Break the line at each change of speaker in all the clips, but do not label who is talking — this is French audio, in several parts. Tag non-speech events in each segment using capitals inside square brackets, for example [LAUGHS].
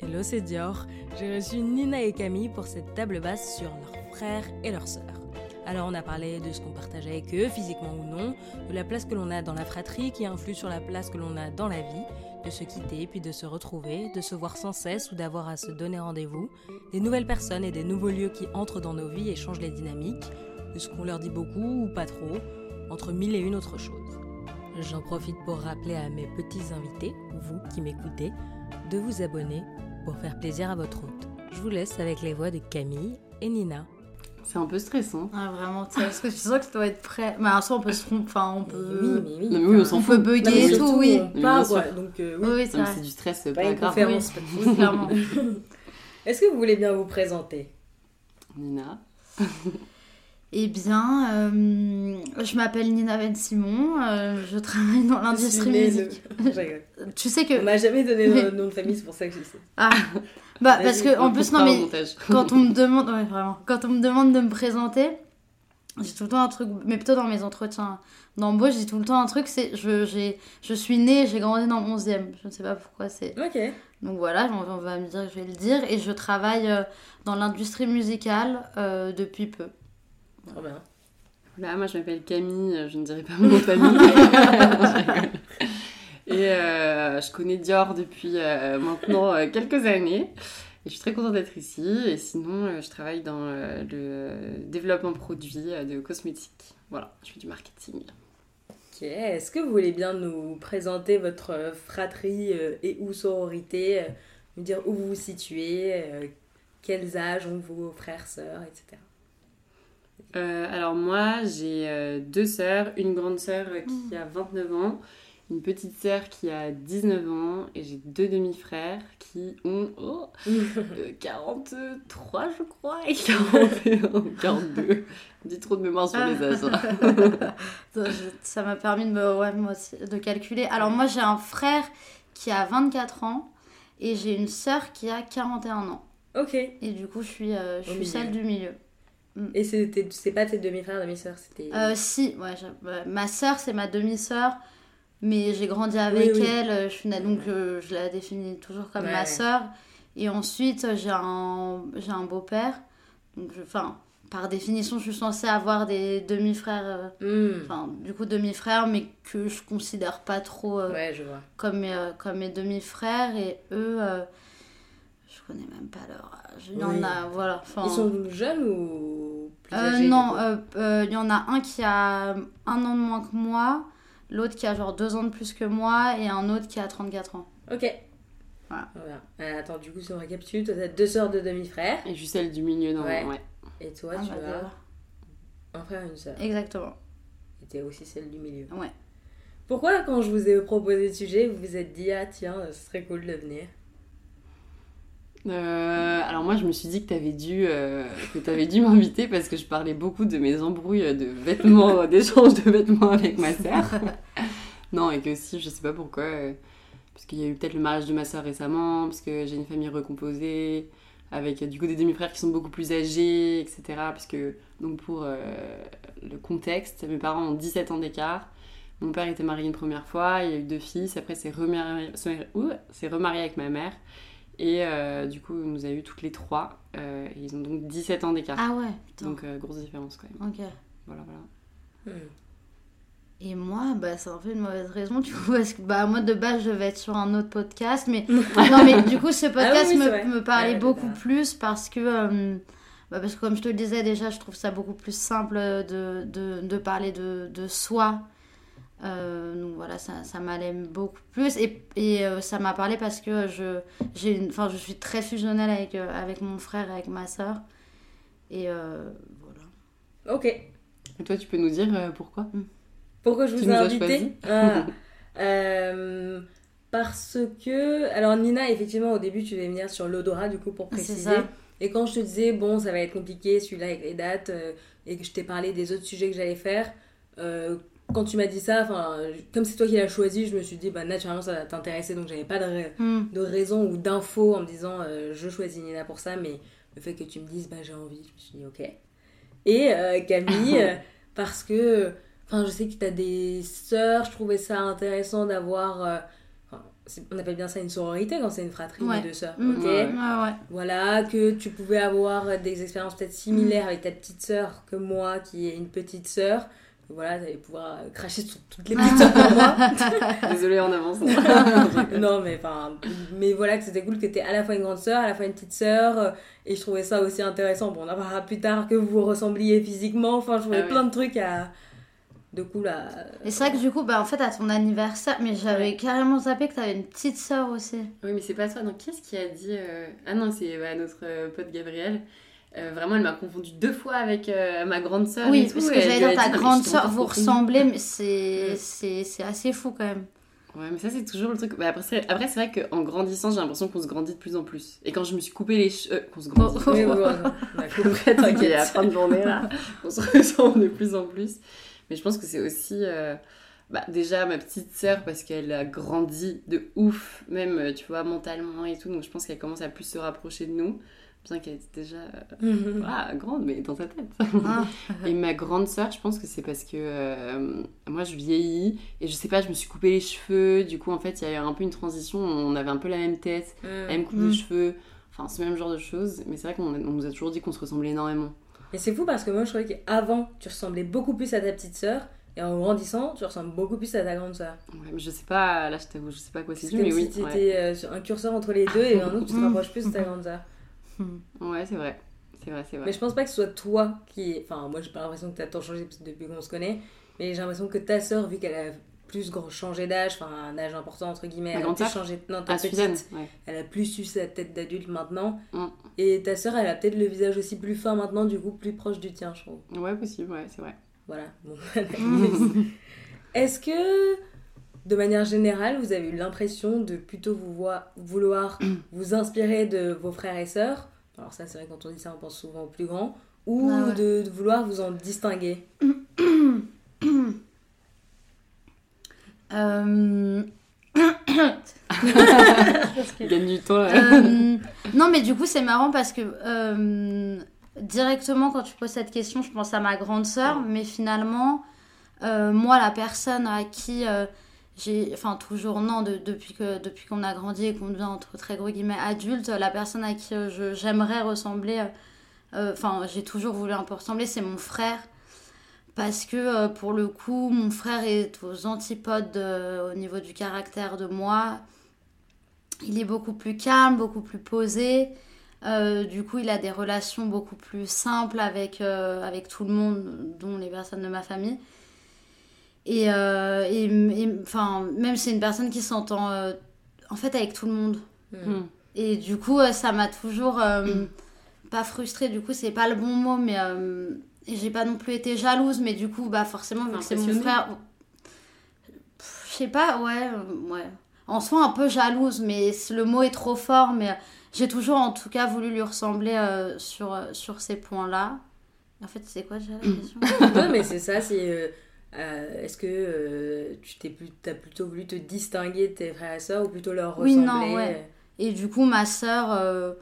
Hello, c'est Dior. J'ai reçu Nina et Camille pour cette table basse sur leurs frères et leurs sœurs. Alors on a parlé de ce qu'on partage avec eux, physiquement ou non, de la place que l'on a dans la fratrie qui influe sur la place que l'on a dans la vie, de se quitter puis de se retrouver, de se voir sans cesse ou d'avoir à se donner rendez-vous, des nouvelles personnes et des nouveaux lieux qui entrent dans nos vies et changent les dynamiques, de ce qu'on leur dit beaucoup ou pas trop, entre mille et une autres choses. J'en profite pour rappeler à mes petits invités, vous qui m'écoutez, de vous abonner pour faire plaisir à votre hôte. Je vous laisse avec les voix de Camille et Nina.
C'est un peu stressant.
Ah, vraiment, tu sais, parce que tu sens que tu dois être prêt. Mais en soi, on peut se tromper, enfin, on peut.
mais oui.
Non, mais oui, on s'en
on
fout.
peut bugger et tout, oui.
Oui, sûr.
quoi. Donc, euh,
Oui,
oui.
oui, c'est
Non. C'est du stress,
Pas
pas
une
grave.
conférence.
Oui, clairement. [LAUGHS]
Est-ce que vous voulez bien vous présenter?
Nina.
Eh bien, euh, je m'appelle Nina Ben Simon, euh, je travaille dans l'industrie
Je suis née
musique.
le- [LAUGHS] Je rigole. [LAUGHS]
Tu sais
On
que.
m'a jamais donné le nom de famille, c'est pour ça que je sais.
Ah, bah, parce que, en
On
plus, non, mais quand on me [LAUGHS] demande. Ouais, vraiment. Quand on me demande de me présenter, j'ai tout le temps un truc. Mais plutôt dans mes entretiens d'embauche, j'ai tout le temps un truc c'est. Je, j'ai- je suis née, j'ai grandi dans le 11e. Je ne sais pas pourquoi c'est.
Ok.
Donc voilà, on va- on me dire, je vais le dire. Et je travaille euh, dans l'industrie musicale euh, depuis peu.
Trop bien.
Bah, moi, je m'appelle Camille, euh, je ne dirai pas mon nom de famille. [LAUGHS] Et euh, je connais Dior depuis euh, maintenant euh, quelques années. Et je suis très contente d'être ici. Et sinon, je travaille dans le développement produit de cosmétiques. Voilà, je fais du marketing.
Ok. Est-ce que vous voulez bien nous présenter votre fratrie et ou sororité Nous dire où vous vous situez, quels âges ont vos frères, sœurs, etc.
Euh, alors moi, j'ai euh, deux sœurs, une grande sœur euh, qui a 29 ans, une petite sœur qui a 19 ans, et j'ai deux demi-frères qui ont oh, euh, [LAUGHS] 43, je crois, et 41 ou 42. Je dis trop de mémoire sur les âges. hein. [LAUGHS]
Ça, je- Ça m'a permis de, me, ouais, moi aussi, de calculer. Alors moi j'ai un frère qui a 24 ans et j'ai une sœur qui a 41 ans.
Ok.
Et du coup je suis, je celle du milieu.
Et c'était- c'est pas tes demi-frères, demi-sœurs, c'était.
Euh, si, ouais, ouais, ma sœur c'est ma demi-sœur. Mais j'ai grandi avec
Oui, oui.
elle, euh, je suis donc euh, je la définis toujours comme
Ouais,
ma sœur. Et ensuite j'ai un, j'ai un beau-père. Donc, je- enfin, par définition, je suis censée avoir des demi-frères euh,
Hmm.
enfin du coup demi-frères mais que je considère pas trop
Ouais, je vois.
comme, mes, comme mes demi-frères et eux je connais même pas leur âge il y
Oui.
en a voilà enfin
Ils sont jeunes ou plus
euh,
âgés
non euh, euh, il y en a un qui a un an de moins que moi l'autre qui a genre deux ans de plus que moi et un autre qui a 34 ans
Ok.
Voilà.
Euh, attends, du coup, si on récapitule, toi t'as deux sœurs de demi-frères.
Et je suis celle du milieu dans
Ouais.
ouais.
Et toi,
Ah,
tu
bah,
as un frère et une sœur.
exactement
Et t'es aussi celle du milieu.
ouais
Pourquoi, quand je vous ai proposé ce sujet, vous vous êtes dit, ah tiens, ce serait cool de venir?
Euh, alors moi, je me suis dit que t'avais dû, euh, que t'avais dû m'inviter parce que je parlais beaucoup de mes embrouilles de vêtements, d'échange de vêtements avec ma sœur. [LAUGHS] non, et que aussi, je sais pas pourquoi, euh, parce qu'il y a eu peut-être le mariage de ma sœur récemment, parce que j'ai une famille recomposée, avec euh, du coup des demi-frères qui sont beaucoup plus âgés, etc. Parce que, donc pour euh, le contexte, mes parents ont 17 ans d'écart. Mon père était marié une première fois, il a eu deux fils, après s'est remarié, remarié avec ma mère. Et euh, du coup, il nous a eu toutes les trois. euh, et ils ont donc 17 ans d'écart.
ah ouais putain.
donc, euh, grosse différence quand même.
ok
Voilà, voilà.
Hmm.
Et moi, bah, c'est un peu une mauvaise raison, du coup, parce que bah, moi, de base, je vais être sur un autre podcast, mais [LAUGHS] non, mais du coup, ce podcast
Ah oui, vrai.
me, me parlait
Ouais,
beaucoup plus parce que, bah, parce que, comme je te le disais déjà, je trouve ça beaucoup plus simple de, de, de parler de, de soi. Euh, donc voilà, ça, ça m'allait beaucoup plus. Et, et euh, ça m'a parlé parce que je, une, enfin, je suis très fusionnelle avec, euh, avec mon frère et avec ma soeur. Et euh, voilà.
Ok.
Et toi, tu peux nous dire euh, pourquoi?
Pourquoi je
Tu
vous ai invité. Ah. Euh, [LAUGHS] Parce que. Alors, Nina, effectivement, au début, tu devais venir sur l'odorat, du coup, pour préciser.
ça.
Et quand je te disais, bon, ça va être compliqué, celui-là avec les dates, euh, et que je t'ai parlé des autres sujets que j'allais faire, euh, quand tu m'as dit ça, comme c'est toi qui l'as choisi, je me suis dit, bah, naturellement, ça va t'intéresser, donc j'avais pas de, ra-
Hmm.
de raison ou d'infos en me disant, euh, je choisis Nina pour ça, mais le fait que tu me dises, bah, j'ai envie, je me suis dit, ok. Et euh, Camille, [LAUGHS] euh, parce que, enfin, je sais que tu as des sœurs, je trouvais ça intéressant d'avoir. on appelle bien ça une sororité quand c'est une fratrie
Ouais.
de deux sœurs,
Mm.
ok
Ouais.
Ouais, ouais.
Voilà, que tu pouvais avoir des expériences peut-être similaires avec ta petite sœur que moi, qui est une petite sœur. Voilà, t'allais pouvoir euh, cracher sur toutes les [LAUGHS] petites moi. [LAUGHS]
Désolée en avance. [LAUGHS]
non, mais enfin, mais voilà que c'était cool que t'aies à la fois une grande sœur, à la fois une petite sœur. euh, Et je trouvais ça aussi intéressant. Bon, on en parlera plus tard que vous ressembliez physiquement. Enfin, je trouvais
Ah ouais.
plein de trucs à. De cool à.
Et c'est vrai que du coup, bah, en fait, à ton anniversaire, mais j'avais
Ouais.
carrément zappé que t'avais une petite sœur aussi.
Oui, mais c'est pas toi. Donc, qui est-ce qui a dit. euh, Ah non, c'est bah, notre euh, pote Gabrielle. Euh, vraiment, elle m'a confondu deux fois avec euh, ma grande sœur.
Oui, parce que j'allais dire, ta
dit,
grande sœur, vous ressemblez, mais c'est [LAUGHS] c'est c'est assez fou quand même.
Ouais, mais ça, c'est toujours le truc. Bah, après, c'est après, c'est vrai qu'en grandissant, j'ai l'impression qu'on se grandit de plus en plus. Et quand je me suis coupé les cheveux. qu'on se grandit.
Oh,
Oui, oui, oui, on a [LAUGHS] compris.
Après, t'inquiète, à la fin de journée, là, [LAUGHS] on se ressemble de plus en plus. Mais je pense que c'est aussi, euh, bah, déjà, ma petite sœur, parce qu'elle a grandi de ouf, même, tu vois, mentalement et tout. Donc, je pense qu'elle commence à plus se rapprocher de nous. Bien qu'elle était déjà euh, [LAUGHS] voilà, grande, mais dans sa tête.
Ah. [LAUGHS]
et ma grande sœur, je pense que c'est parce que euh, moi, je vieillis. Et je sais pas, je me suis coupé les cheveux. Du coup, en fait, il y a eu un peu une transition. On avait un peu la même tête, la même coupe
Mm.
de cheveux. Enfin, ce même genre de choses. Mais c'est vrai qu'on nous a toujours dit qu'on se ressemblait énormément.
Mais c'est fou parce que moi je trouvais qu'avant tu ressemblais beaucoup plus à ta petite sœur et en grandissant tu ressembles beaucoup plus à ta grande sœur.
Ouais, mais je sais pas, là je t'avoue, je sais pas quoi c'est dû,
comme
mais
si
oui.
tu
ouais.
étais euh, sur un curseur entre les deux et maintenant tu te
Mm. [LAUGHS]
rapproches plus de ta grande sœur.
Ouais, c'est vrai. C'est vrai, c'est vrai.
Mais je pense pas que ce soit toi qui. Enfin, moi j'ai pas l'impression que t'as tant changé depuis qu'on se connaît, mais j'ai l'impression que ta sœur, vu qu'elle a plus grand changé d'âge, enfin un âge important entre guillemets, elle a plus changé. Non,
Ah,
petite,
Suzanne, ouais.
elle a plus eu sa tête d'adulte maintenant.
Mm.
Et ta sœur, elle a peut-être le visage aussi plus fin maintenant, du coup plus proche du tien, je trouve.
Ouais, possible, ouais, c'est vrai.
Voilà. Bon, [LAUGHS] [LAUGHS] Est-ce que, de manière générale, vous avez eu l'impression de plutôt vous voir, vouloir [CLEARS THROAT] vous inspirer de vos frères et sœurs? Alors ça, c'est vrai, quand on dit ça, on pense souvent aux plus grands. Ou
Ah ouais.
de, de vouloir vous en distinguer?
Euh,
gagne du temps, là.
euh, non, mais du coup, c'est marrant parce que euh, directement, quand tu poses cette question, je pense à ma grande sœur, mais finalement, euh, moi, la personne à qui euh, j'ai. Enfin, toujours, non, de- depuis que depuis qu'on a grandi et qu'on devient entre très gros guillemets adulte, la personne à qui euh, je- j'aimerais ressembler, euh, euh, enfin, j'ai toujours voulu un peu ressembler, c'est mon frère. Parce que pour le coup, mon frère est aux antipodes au niveau du caractère de moi. Il est beaucoup plus calme, beaucoup plus posé. Du coup, il a des relations beaucoup plus simples avec, avec tout le monde, dont les personnes de ma famille. Et, euh, et, et, enfin, même c'est une personne qui s'entend euh, en fait avec tout le monde.
Hmm.
Et du coup, euh, ça m'a toujours euh, pas frustrée. Du coup, c'est pas le bon mot, mais euh, et j'ai pas non plus été jalouse. Mais du coup, bah forcément, vu que c'est mon frère, je sais pas, ouais, ouais. En soi, un peu jalouse, mais le mot est trop fort. Mais j'ai toujours, en tout cas, voulu lui ressembler euh, sur sur ces points-là. En fait, c'est quoi déjà la question? [LAUGHS]
Ouais, mais c'est ça, c'est. Euh, euh, Est-ce que euh, tu t'es plus, as plutôt voulu te distinguer de tes frères et sœurs ou plutôt leur
Oui,
ressembler
non, ouais. Et du coup, ma sœur, euh,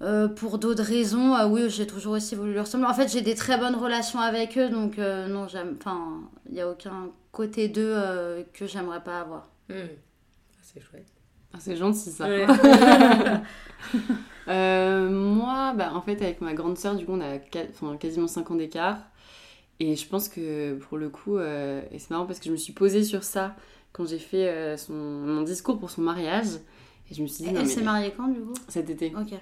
euh, pour d'autres raisons, euh, oui, j'ai toujours aussi voulu lui ressembler. En fait, j'ai des très bonnes relations avec eux, donc euh, non, j'aime. Enfin, il n'y a aucun côté d'eux euh, que j'aimerais pas avoir.
Hmm. C'est chouette.
Ah, c'est gentil, ça.
Ouais. [LAUGHS]
Euh, moi, bah, en fait, avec ma grande sœur, du coup, on a quasiment 5 ans d'écart. Et je pense que pour le coup, euh, et c'est marrant parce que je me suis posée sur ça quand j'ai fait euh, son, mon discours pour son mariage. Et je me suis dit,
Elle s'est mariée quand, du coup?
Cet été.
Ok.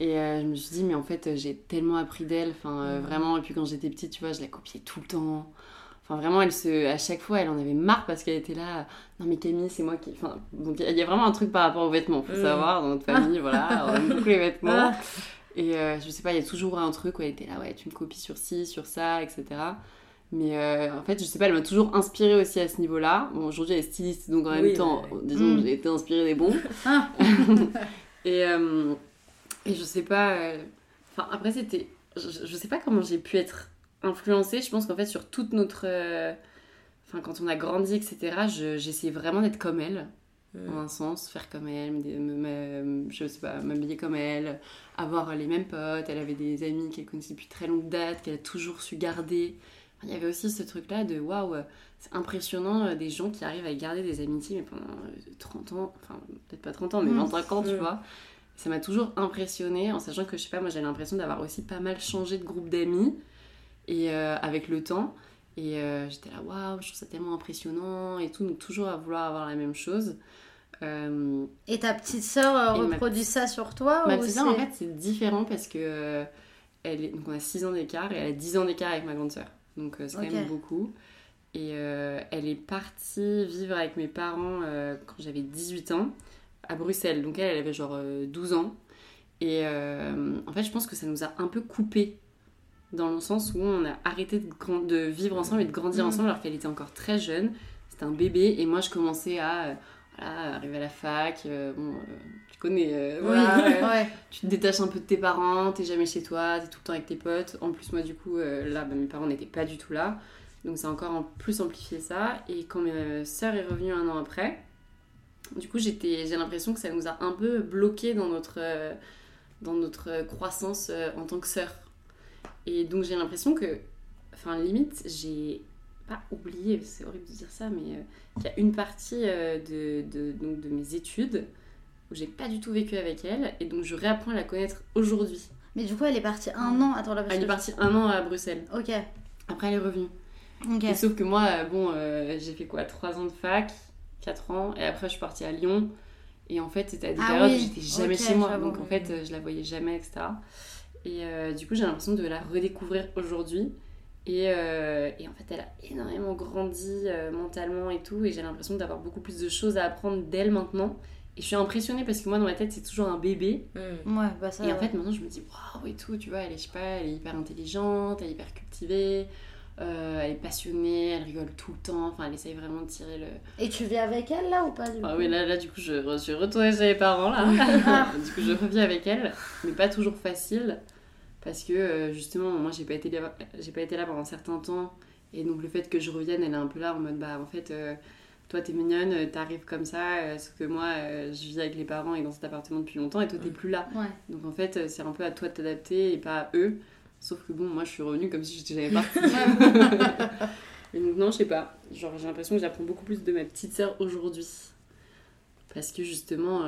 Et euh, je me suis dit, mais en fait, j'ai tellement appris d'elle, enfin,
Mhm.
vraiment. Et puis quand j'étais petite, tu vois, je la copiais tout le temps. Enfin, vraiment, elle se, à chaque fois, elle en avait marre parce qu'elle était là. Non, mais Camille, c'est moi qui. Enfin, donc il y a vraiment un truc par rapport aux vêtements, faut
Mhm.
savoir, dans notre famille, voilà, [LAUGHS] on aime beaucoup les vêtements. Et euh, je sais pas, il y a toujours un truc où elle était là, ouais, tu me copies sur ci, sur ça, etc. Mais euh, en fait, je sais pas, elle m'a toujours inspirée aussi à ce niveau-là. Bon, aujourd'hui, elle est styliste, donc en même temps,
ouais.
disons
Mm.
j'ai été inspirée des bons.
Ah. [LAUGHS] [LAUGHS]
et, euh, et je sais pas. Enfin, après, c'était. Je, je sais pas comment j'ai pu être influencée. Je pense qu'en fait, sur toute notre. Enfin, quand on a grandi, etc., je- j'essayais vraiment d'être comme elle En un sens, faire comme elle, me, je sais pas, m'habiller comme elle, avoir les mêmes potes. Elle avait des amis qu'elle connaissait depuis très longue date, qu'elle a toujours su garder. il y avait aussi ce truc-là de waouh, c'est impressionnant des gens qui arrivent à garder des amitiés mais pendant 30 ans, enfin peut-être pas 30 ans, mais 25 ans, tu vois. Ça m'a toujours impressionné en sachant que je sais pas, moi j'avais l'impression d'avoir aussi pas mal changé de groupe d'amis et avec le temps. Et j'étais là, waouh, je trouve ça tellement impressionnant et tout, donc toujours à vouloir avoir la même chose.
Euh, et ta petite sœur reproduit ça sur toi
Ma petite sœur, en fait, c'est différent parce que euh, elle est... donc on a 6 ans d'écart et elle a 10 ans d'écart avec ma grande sœur. Donc euh, c'est quand même beaucoup. Et elle est partie vivre avec mes parents quand j'avais 18 ans à Bruxelles. Donc elle, elle avait genre 12 ans. Et en fait, je pense que ça nous a un peu coupé dans le sens où on a arrêté de, de vivre ensemble et de grandir mm. ensemble alors qu'elle était encore très jeune. C'était un bébé et moi je commençais à voilà, arriver à la fac, euh, bon, euh, tu connais, euh, [LAUGHS] ouais. tu te détaches un peu de tes parents, t'es jamais chez toi, t'es tout le temps avec tes potes. En plus, moi, du coup, là, bah, mes parents n'étaient pas du tout là, donc ça a encore en plus amplifié ça. Et quand ma sœur est revenue un an après, du coup, j'ai l'impression que ça nous a un peu bloqué dans notre, dans notre croissance en tant que sœur. Et donc, j'ai l'impression que, enfin, limite, j'ai pas oublié, c'est horrible de dire ça, mais il y a une partie euh, de, de, donc de mes études où j'ai pas du tout vécu avec elle et donc je réapprends à la connaître aujourd'hui.
Mais du coup, elle est partie un an. Attends,
Elle est partie un an à Bruxelles.
Ok.
Après, elle est revenue. Ok. sauf que moi, euh, bon, euh, j'ai fait quoi 3 ans de fac, 4 ans, et après, je suis partie à Lyon. Et en fait, c'était à des ah périodes où j'étais jamais chez moi. Donc en fait, je la voyais jamais, etc. Et du coup, j'ai l'impression de la redécouvrir aujourd'hui. Euh, et, en fait, elle a énormément grandi euh, mentalement et tout. Et j'ai l'impression d'avoir beaucoup plus de choses à apprendre d'elle maintenant. Et je suis impressionnée parce que moi, dans ma tête, c'est toujours un bébé.
Mm. Ouais, bah ça,
et en fait, maintenant, je me dis, waouh, et tout, tu vois, elle est, je sais pas, elle est hyper intelligente, elle est hyper cultivée. Euh, elle est passionnée, elle rigole tout le temps, enfin elle essaye vraiment de tirer le...
Et tu vis avec elle là ou pas
du Ah oui, là, là du coup je, je suis retournée chez les parents là. [LAUGHS] du coup je reviens avec elle, mais pas toujours facile parce que euh, justement moi j'ai pas été là, j'ai pas été là pendant un certain temps. Et donc le fait que je revienne elle est un peu là en mode bah en fait euh, toi t'es mignonne euh, t'arrives comme ça sauf que moi je vis avec les parents et dans cet appartement depuis longtemps et toi t'es plus là. Donc en fait c'est un peu à toi de t'adapter et pas à eux. Sauf que bon moi je suis revenue comme si j'étais jamais partie. [LAUGHS] Et donc non je sais pas. Genre j'ai l'impression que j'apprends beaucoup plus de ma petite sœur aujourd'hui. Parce que justement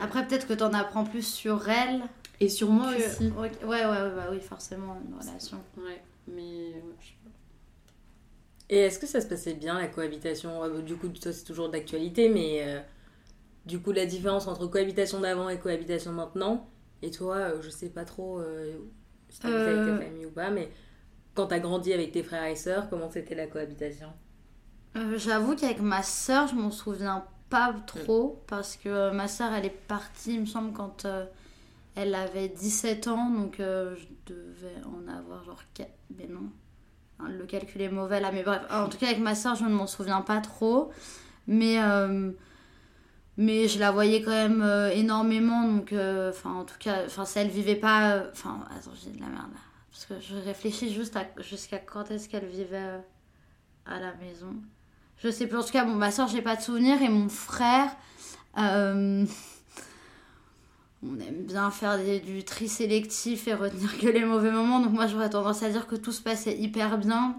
après peut-être que t'en apprends plus sur elle
et sur moi aussi.
Ouais, ouais, ouais, bah oui, forcément, une relation.
Ouais, mais.
Et est-ce que ça se passait bien la cohabitation? Euh, Du coup, toi, c'est toujours d'actualité, mais euh, du coup, la différence entre cohabitation d'avant et cohabitation maintenant? Et toi, euh, je sais pas trop si t'habites avec ta famille ou pas, mais quand t'as grandi avec tes frères et sœurs, comment c'était la cohabitation?
J'avoue qu'avec ma sœur, je m'en souviens pas trop, parce que ma sœur, elle est partie, il me semble, quand elle avait 17 ans, donc euh, je devais en avoir genre 4. Mais non, hein, le calcul est mauvais là, mais bref. En tout cas, avec ma soeur, je ne m'en souviens pas trop. Mais, euh, mais je la voyais quand même euh, énormément, donc enfin, en tout cas, si elle vivait pas. Enfin, attends, j'ai de la merde là. Parce que je réfléchis juste jusqu'à quand est-ce qu'elle vivait à la maison. Je sais plus. En tout cas, bon, ma soeur, j'ai pas de souvenir, et mon frère on aime bien faire du tri sélectif et retenir que les mauvais moments. Donc moi j'aurais tendance à dire que tout se passait hyper bien.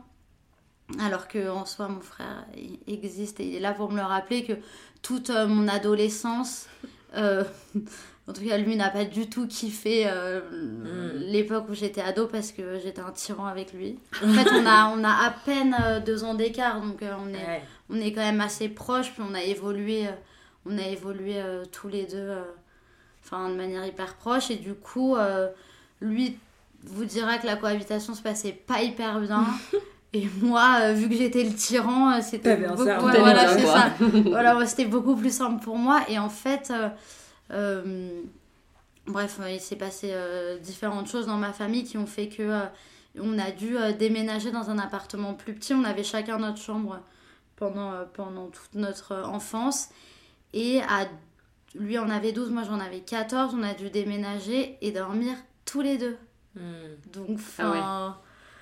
Alors que en soi mon frère existe et il est là pour me le rappeler que toute euh, mon adolescence, euh, [LAUGHS] en tout cas lui n'a pas du tout kiffé euh, mm. l'époque où j'étais ado parce que j'étais un tyran avec lui. En fait on a, on a à peine deux ans d'écart donc on, est, on est quand même assez proches puis on a évolué, on a évolué tous les deux enfin de manière hyper proche. Et du coup euh, lui vous dira que la cohabitation se passait pas hyper bien. [LAUGHS] Et moi euh, vu que j'étais le tyran euh, c'était beaucoup... voilà c'est ça. [LAUGHS] Voilà c'était beaucoup plus simple pour moi. Et en fait bref il s'est passé différentes choses dans ma famille qui ont fait que on a dû déménager dans un appartement plus petit. On avait chacun notre chambre pendant pendant toute notre enfance. Et à lui en avait 12, moi j'en avais 14. On a dû déménager et dormir tous les deux. Hmm. Donc, ah
enfin.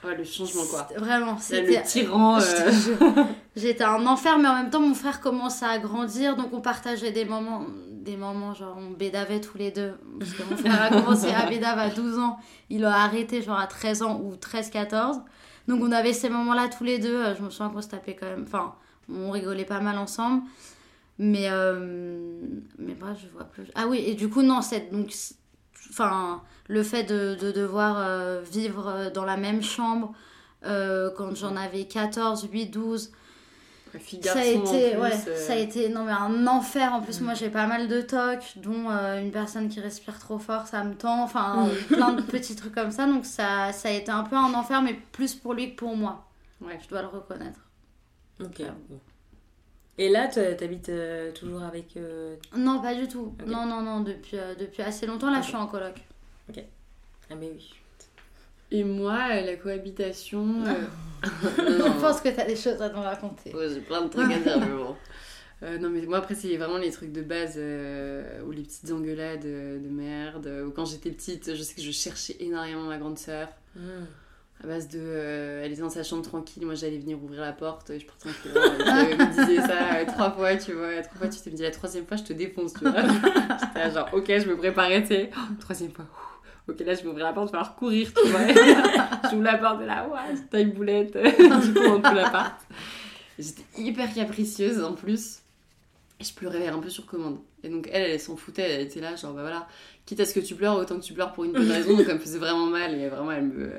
ouais. le changement quoi.
Vraiment,
c'était. Le tyran. Euh.
J'étais un enfer, mais en même temps, mon frère commençait à grandir, donc on partageait des moments, des moments genre on bédavait tous les deux. Parce que mon frère a commencé à bédave à 12 ans, il a arrêté genre à 13 ans ou 13-14. Donc on avait ces moments-là tous les deux. Je me souviens qu'on se tapait quand même. Enfin, on rigolait pas mal ensemble. Mais, euh, mais bref, je vois plus. Ah oui, et du coup, non, c'est donc. Enfin, le fait de, de devoir euh, vivre dans la même chambre euh, quand j'en avais 14, 8, 12.
Fille,
Ça a été, ouais,
euh,
ça a été non, mais un enfer. En plus,
Mm.
moi j'ai pas mal de tocs, dont euh, une personne qui respire trop fort, ça me tend. Enfin, [LAUGHS] plein de petits trucs comme ça. Donc ça, ça a été un peu un enfer, mais plus pour lui que pour moi.
Ouais.
Je dois le reconnaître.
Ok. bon. Et là, t'habites euh, toujours avec. euh,
Non, pas du tout.
Ok.
Non, non, non, depuis, euh, depuis assez longtemps. Là,
Ok.
je suis en coloc.
Ah, mais oui.
Et moi, euh, la cohabitation. euh, [LAUGHS]
Je pense que t'as des choses à nous raconter.
Ouais, j'ai plein de trucs à dire, mais bon. Euh, non, mais moi, après, c'est vraiment les trucs de base euh, ou les petites engueulades euh, de merde. Ou quand j'étais petite, je sais que je cherchais énormément ma grande sœur.
Hmm.
À base de. euh, elle était dans sa chambre tranquille, moi j'allais venir ouvrir la porte, je en courant. et puis, elle me disait ça euh, trois fois, tu vois. Trois fois, tu t'es dit la troisième fois, je te défonce, tu vois. [LAUGHS] J'étais genre, ok, je me préparais, tu sais. Oh, troisième fois. ouh, Ok, là, je vais ouvrir la porte, il va falloir courir, tu vois. [LAUGHS] J'ouvre la porte et là, ouais, taille boulette. [LAUGHS] du coup, on tout l'appart. J'étais hyper capricieuse en plus. Et je pleurais un peu sur commande. Et donc, elle, elle s'en foutait, elle était là, genre, bah voilà, quitte à ce que tu pleures, autant que tu pleures pour une bonne [LAUGHS] raison. Donc, elle me faisait vraiment mal et vraiment, elle me,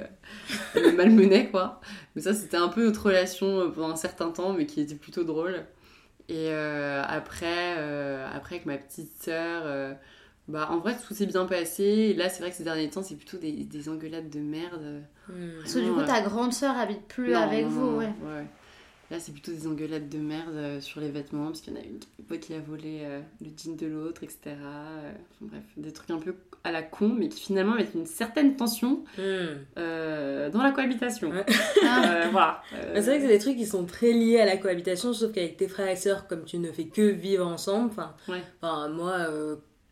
elle me malmenait, quoi. Mais ça, c'était un peu notre relation euh, pendant un certain temps, mais qui était plutôt drôle. Et euh, après, euh, après, avec ma petite sœur, euh, bah, en vrai, tout s'est bien passé. Et là, c'est vrai que ces derniers temps, c'est plutôt des, des engueulades de merde.
Hmm.
Parce que du coup, ta grande sœur habite plus
Non,
avec
non,
vous,
non,
ouais.
ouais. Là, c'est plutôt des engueulades de merde euh, sur les vêtements, parce qu'il y en a une qui- qui a volé euh, le jean de l'autre, etc. Euh, enfin, bref, des trucs un peu à la con, mais qui finalement mettent une certaine tension
Hmm.
euh, dans la cohabitation.
Ouais.
Euh, voilà. [LAUGHS] Euh,
c'est vrai que c'est des trucs qui sont très liés à la cohabitation, sauf qu'avec tes frères et sœurs, comme tu ne fais que vivre ensemble, enfin,
Ouais.
moi,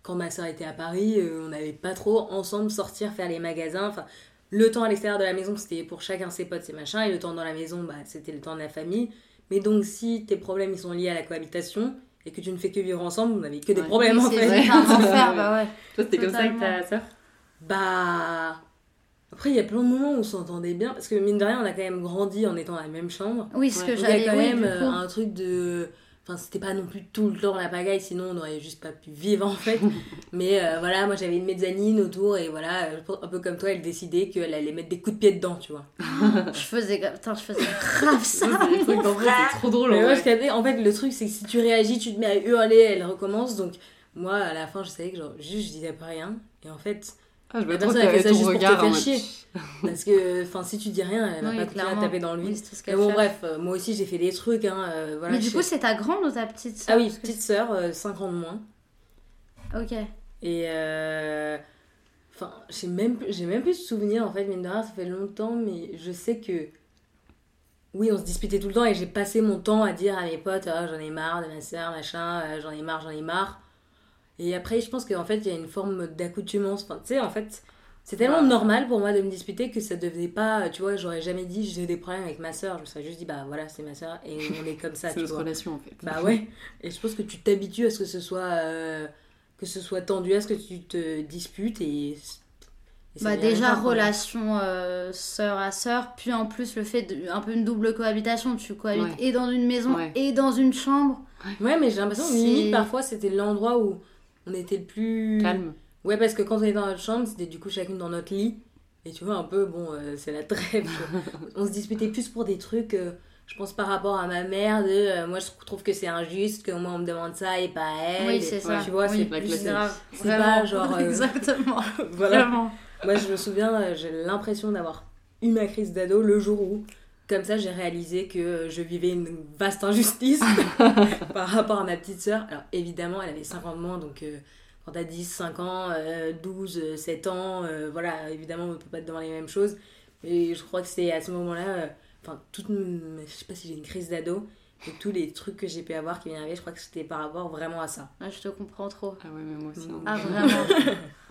quand ma sœur était à Paris, euh, on n'avait pas trop ensemble sortir faire les magasins, enfin, le temps à l'extérieur de la maison, c'était pour chacun ses potes, ses machins, et le temps dans la maison, bah, c'était le temps de la famille. Mais donc, si tes problèmes ils sont liés à la cohabitation et que tu ne fais que vivre ensemble, vous n'avez que des
Ouais.
problèmes en
c'est
fait.
c'est un enfer, bah ouais. [LAUGHS]
Toi, c'était comme ça avec ta sœur?
Bah. Après, il y a plein de moments où on s'entendait bien, parce que mine de rien, on a quand même grandi en étant dans la même chambre.
Oui, ce
Ouais.
que
Donc, il y
j'avais
a quand
oui,
même euh, un truc de. Enfin, c'était pas non plus tout le temps la pagaille, sinon on n'aurait juste pas pu vivre en fait. [LAUGHS] Mais euh, voilà, moi j'avais une mezzanine autour et voilà, euh, un peu comme toi, elle décidait qu'elle allait mettre des coups de pied dedans, tu vois.
Je faisais, putain, je faisais grave ça.
C'est des trucs en vrai, c'est trop drôle. en
Mais moi, en fait, le truc c'est que si tu réagis, tu te mets à hurler, elle recommence. Donc, moi à la fin, je savais que genre, juste je disais pas rien. Et en fait,
Ah, je
La personne, elle fait ça juste pour te faire chier. [LAUGHS] parce que enfin, si tu dis rien, elle va
Oui,
pas continuer à
clairement.
taper dans.
Oui, ce
Mais
qu'elle
bon,
fait.
bref, euh, moi aussi j'ai fait des trucs. Hein, euh, voilà,
Mais du coup, c'est ta grande ou ta petite sœur?
Ah oui, petite sœur, 5 ans de moins.
Ok.
Et euh... Enfin, j'ai même, même plus de souvenirs en fait, mine de rien, ça fait longtemps, mais je sais que. Oui, on se disputait tout le temps et j'ai passé mon temps à dire à mes potes Ah, j'en ai marre de ma soeur, machin, euh, j'en ai marre, j'en ai marre. Et après, je pense qu'en fait, il y a une forme d'accoutumance. Enfin, tu sais, en fait, c'est tellement
Ouais.
normal pour moi de me disputer que ça devenait pas. Tu vois, j'aurais jamais dit j'ai des problèmes avec ma soeur. Je me serais juste dit Bah voilà, c'est ma soeur et on est comme ça, [LAUGHS]
C'est
tu
notre
vois.
relation en fait.
Bah ouais. Et je pense que tu t'habitues à ce que ce soit euh, que ce soit tendu, à ce que tu te disputes et.
Bah déjà relation euh, sœur à sœur, puis en plus le fait de, un peu une double cohabitation, tu cohabites
Ouais.
et dans une maison
Ouais.
et dans une chambre.
Ouais, mais j'ai l'impression que limite parfois c'était l'endroit où on était le plus
Calme.
Ouais, parce que quand on était dans notre chambre, c'était du coup chacune dans notre lit. Et tu vois, un peu, bon, euh, c'est la trêve. [LAUGHS] on se disputait plus pour des trucs, euh, je pense, par rapport à ma mère. De, euh, moi, je trouve que c'est injuste que moi on me demande ça et pas elle.
oui, c'est ça.
Tu vois,
Oui,
c'est
la
plus
grave.
C'est pas genre, [LAUGHS] euh,
Exactement. [LAUGHS]
voilà.
Vraiment.
Moi, je me souviens, j'ai l'impression d'avoir eu ma crise d'ado le jour où, comme ça, j'ai réalisé que euh, je vivais une vaste injustice [LAUGHS] par rapport à ma petite sœur. Alors, évidemment, elle avait 50 moins, donc euh, quand t'as 10, 5 ans, euh, 12, euh, 7 ans, euh, voilà, évidemment, on peut pas te demander les mêmes choses. Mais je crois que c'est à ce moment-là, euh, enfin, toute, je sais pas si j'ai une crise d'ado, mais tous les trucs que j'ai pu avoir qui m'énervaient, je crois que c'était par rapport vraiment à ça.
Ouais, je te comprends trop.
Ah ouais, mais moi aussi. hein.
Ah vraiment. [LAUGHS]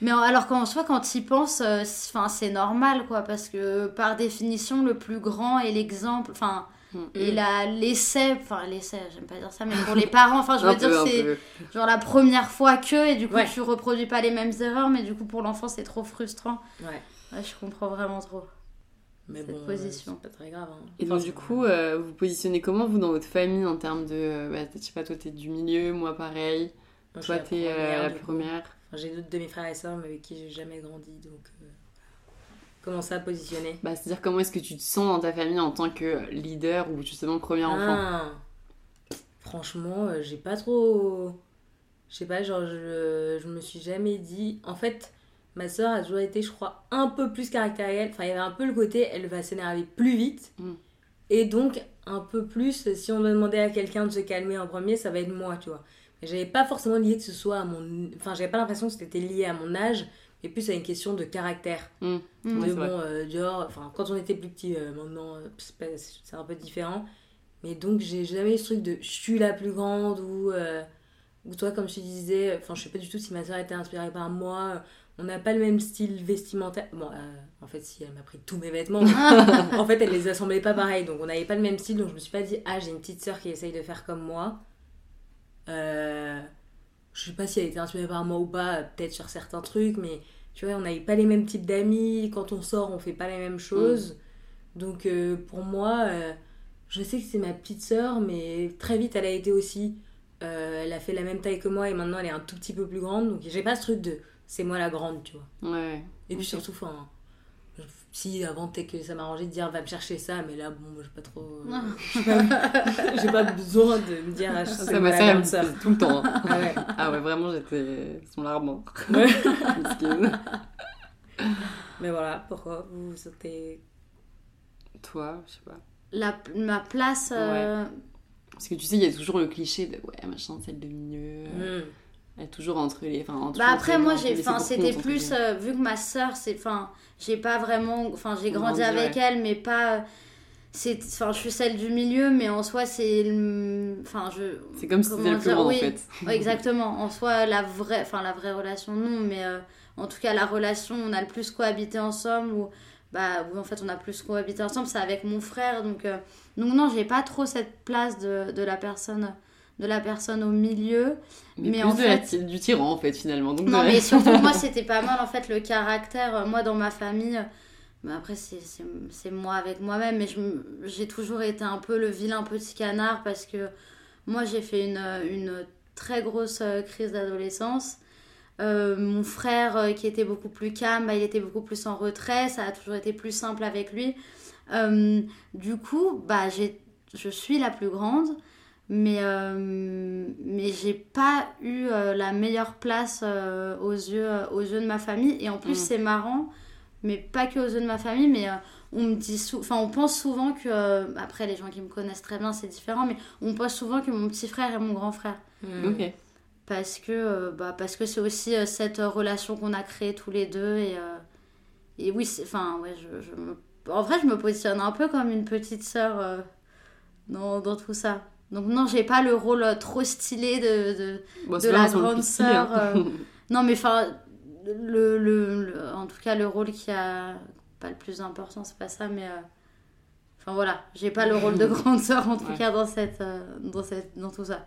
Mais alors qu'en soi, quand tu y penses, euh, c'est 'fin, c'est normal, quoi, parce que par définition, le plus grand est l'exemple, enfin,
Mm.
et la l'essai, enfin l'essai, j'aime pas dire ça, mais pour les parents, enfin, je veux dire, c'est genre la première fois que, et du coup,
Ouais.
tu reproduis pas les mêmes erreurs, mais du coup, pour l'enfant, c'est trop frustrant.
Ouais.
Ouais, je comprends vraiment trop.
Mais
cette
bon,
position.
c'est pas très grave. hein.
Et
Enfin,
donc, du coup, euh, vous positionnez comment, vous, dans votre famille, en termes de. euh, bah, je sais pas, toi, t'es du milieu, moi, pareil.
moi,
Toi, t'es euh, la première.
J'ai d'autres demi-frères et sœurs, mais avec qui j'ai jamais grandi, donc. euh, Comment ça positionner
Bah, c'est-à-dire, comment est-ce que tu te sens dans ta famille en tant que leader ou justement premier enfant?
Ah. Franchement, euh, j'ai pas trop. Je sais pas, genre, je, je me suis jamais dit. En fait, ma soeur a toujours été, je crois, un peu plus caractérielle. Enfin, il y avait un peu le côté, elle va s'énerver plus vite.
Mm.
Et donc, un peu plus, si on doit demander à quelqu'un de se calmer en premier, ça va être moi, tu vois. J'avais pas forcément lié que ce soit à mon. Enfin, j'avais pas l'impression que c'était lié à mon âge, mais plus à une question de caractère.
Mm.
Mm.
Ouais,
de bon, euh, genre, enfin, quand on était plus petit, euh, maintenant, euh, c'est un peu différent. Mais donc, j'ai jamais eu ce truc de je suis la plus grande ou, euh, ou toi, comme te disais, enfin, je sais pas du tout si ma soeur était inspirée par moi. On n'a pas le même style vestimentaire. Bon, euh, en fait, si elle m'a pris tous mes vêtements, [LAUGHS] en fait, elle les assemblait pas pareil. Donc, on n'avait pas le même style. Donc, je me suis pas dit, ah, j'ai une petite soeur qui essaye de faire comme moi. Euh, je sais pas si elle était inspirée par moi ou pas, peut-être sur certains trucs, mais tu vois, on n'avait pas les mêmes types d'amis. Quand on sort, on fait pas les mêmes choses. Donc, euh, pour moi, euh, je sais que c'est ma petite sœur, mais très vite, elle a été aussi. elle a fait la même taille que moi et maintenant elle est un tout petit peu plus grande. Donc, j'ai pas ce truc de c'est moi la grande, tu vois.
Ouais.
Et puis surtout, enfin, si avant peut-être que ça m'arrangeait de dire va me chercher ça, mais là, bon, moi, j'ai pas trop. euh, [LAUGHS] j'ai pas- besoin de me dire ah, c'est
Ça, ma sœur. disait tout le temps. hein.
Ah [LAUGHS] ouais.
ah ouais, vraiment, j'étais son larme. [LAUGHS]
Ouais.
Mesquine.
Mais voilà, pourquoi vous vous sentez.
Toi, je sais pas.
La, ma place. euh,
Parce que tu sais, il y a toujours le cliché de ouais, machin, celle de milieu. euh. Elle est toujours entre les. Enfin, entre
Bah
les
après moi j'ai enfin c'était plus euh, vu que ma sœur c'est enfin j'ai pas vraiment enfin j'ai grandi
Grandi,
avec
ouais.
elle mais pas c'est enfin je suis celle du milieu mais en soi c'est le- enfin je
C'est comme si c'était le plus grand en fait.
Ouais, [LAUGHS] exactement en soi la vraie enfin la vraie relation non mais euh, en tout cas la relation on a le plus cohabité ensemble ou bah oui en fait on a plus cohabité ensemble c'est avec mon frère donc euh, donc non j'ai pas trop cette place de, de la personne de la personne au milieu
Mais,
Mais
plus
en
de
fait-
du tyran en fait finalement. Donc
non, mais surtout, [LAUGHS] moi, c'était pas mal, en fait, le caractère. Euh, Moi, dans ma famille, mais après, c'est- moi avec moi-même, mais j'ai toujours été un peu le vilain petit canard parce que moi, j'ai fait une, une très grosse euh, crise d'adolescence. Euh, mon frère, qui était beaucoup plus calme, bah, il était beaucoup plus en retrait. Ça a toujours été plus simple avec lui. Euh, du coup, bah, j'ai- je suis la plus grande mais euh, mais j'ai pas eu euh, la meilleure place euh, aux yeux aux yeux de ma famille et en plus
Mm.
c'est marrant mais pas que aux yeux de ma famille mais euh, on me dit sou- enfin on pense souvent que euh, après les gens qui me connaissent très bien c'est différent mais on pense souvent que mon petit frère est mon grand frère.
Ok.
parce que euh, bah, parce que c'est aussi euh, cette relation qu'on a créée tous les deux et euh, et oui enfin ouais je, je me- en vrai je me positionne un peu comme une petite sœur euh, dans, dans tout ça donc non j'ai pas le rôle euh, trop stylé de, de...
Bon,
de
c'est
la grande
stylé,
sœur,
hein.
euh, [LAUGHS] non mais enfin le, le, le- en tout cas le rôle qui a pas le plus important c'est pas ça mais euh, enfin voilà j'ai pas le rôle de [LAUGHS] grande sœur en tout
Ouais.
cas dans cette euh, dans cette dans tout ça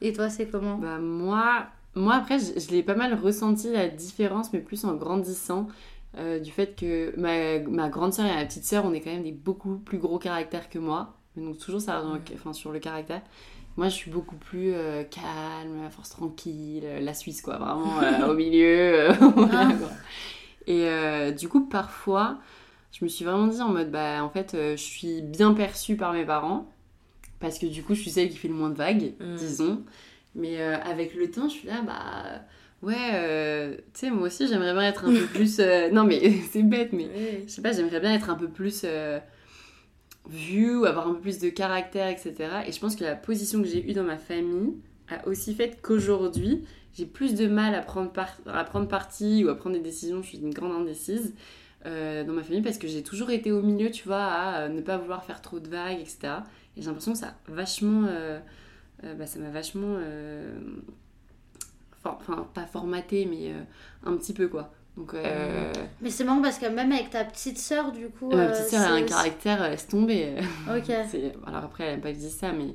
et toi c'est comment?
Bah, moi, moi, après, je, je l'ai pas mal ressenti la différence, mais plus en grandissant, euh, du fait que ma, ma grande sœur et ma petite sœur, on est quand même des beaucoup plus gros caractères que moi. Donc, toujours ça, enfin, sur le caractère. Moi, je suis beaucoup plus euh, calme, force tranquille, euh, la Suisse, quoi, vraiment [LAUGHS] euh, au milieu. euh, [LAUGHS] voilà,
Ah.
quoi. Et euh, du coup, parfois, je me suis vraiment dit en mode, bah, en fait, je suis bien perçue par mes parents. Parce que du coup, je suis celle qui fait le moins de vagues,
Mm.
disons. Mais avec le temps, je suis là, bah. Ouais, euh, tu sais, moi aussi, j'aimerais bien être un peu [LAUGHS] plus. euh, Non, mais c'est bête, mais je sais pas, j'aimerais bien être un peu plus euh, vue avoir un peu plus de caractère, etc. Et je pense que la position que j'ai eue dans ma famille a aussi fait qu'aujourd'hui, j'ai plus de mal à prendre, par- à prendre parti ou à prendre des décisions. Je suis une grande indécise euh, dans ma famille parce que j'ai toujours été au milieu, tu vois, à euh, ne pas vouloir faire trop de vagues, etc. Et j'ai l'impression que ça vachement. euh, bah, ça m'a vachement. Enfin, pas formaté, mais un petit peu, quoi. Donc, euh,
Mais c'est marrant parce que même avec ta petite sœur, du coup.
Ma
euh,
petite sœur a un caractère, euh, laisse tomber. [LAUGHS]
Ok. [LAUGHS]
Alors après, elle aime pas dise ça, mais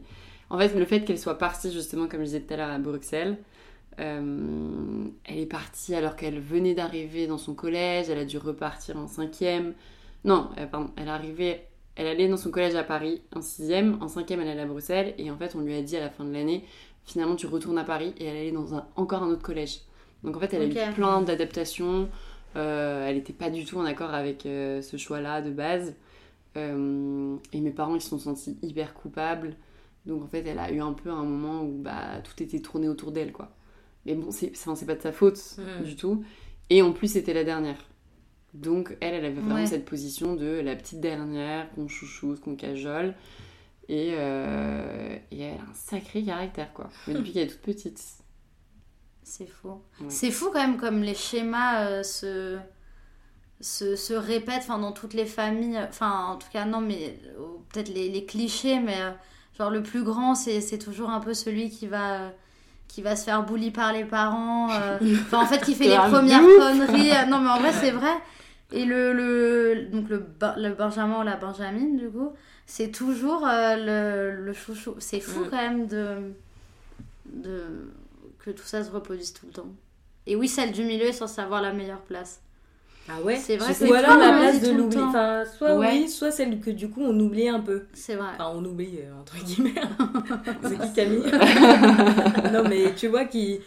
en fait, le fait qu'elle soit partie, justement, comme je disais tout à l'heure, à Bruxelles, euh, elle est partie alors qu'elle venait d'arriver dans son collège, elle a dû repartir en cinquième. Non, euh, pardon, elle arrivait, elle allait dans son collège à Paris en sixième, en cinquième elle allait à Bruxelles, et en fait on lui a dit à la fin de l'année, finalement tu retournes à Paris, et elle allait dans un, encore un autre collège. Donc en fait elle a eu plein d'adaptations, euh, elle n'était pas du tout en accord avec euh, ce choix-là de base, Euh, et mes parents ils se sont sentis hyper coupables, donc en fait elle a eu un peu un moment où bah, tout était tourné autour d'elle quoi. Mais bon, c'est pas de sa faute
Mhm.
du tout. Et en plus, c'était la dernière. Donc, elle, elle avait vraiment
Ouais.
cette position de la petite dernière, qu'on chouchoute, qu'on cajole. Et, et elle a un sacré caractère, quoi. Mais depuis qu'elle est toute petite.
C'est fou.
Ouais.
C'est fou quand même comme les schémas euh, se, se, se répètent enfin, dans toutes les familles. Enfin, en tout cas, non, mais euh, peut-être les, les clichés, mais euh, genre le plus grand, c'est toujours un peu celui qui va, qui va se faire bully par les parents. euh, [LAUGHS] Enfin, en fait, qui fait les premières conneries. Non, mais en vrai, c'est vrai. Et le, le, donc le, le Benjamin ou la Benjamine, du coup, c'est toujours euh, le, le chouchou. C'est fou
Mm.
quand même de, de que tout ça se reproduise tout le temps. Et oui, celle du milieu est censée avoir la meilleure place.
Ah ouais
C'est vrai
Ou alors la place de l'oubli. Enfin, soit
Ouais.
oui, soit celle que du coup on oublie un peu.
C'est vrai.
Enfin, on oublie, euh, entre guillemets. [LAUGHS] C'est qui Camille [LAUGHS] Non, mais tu vois, qui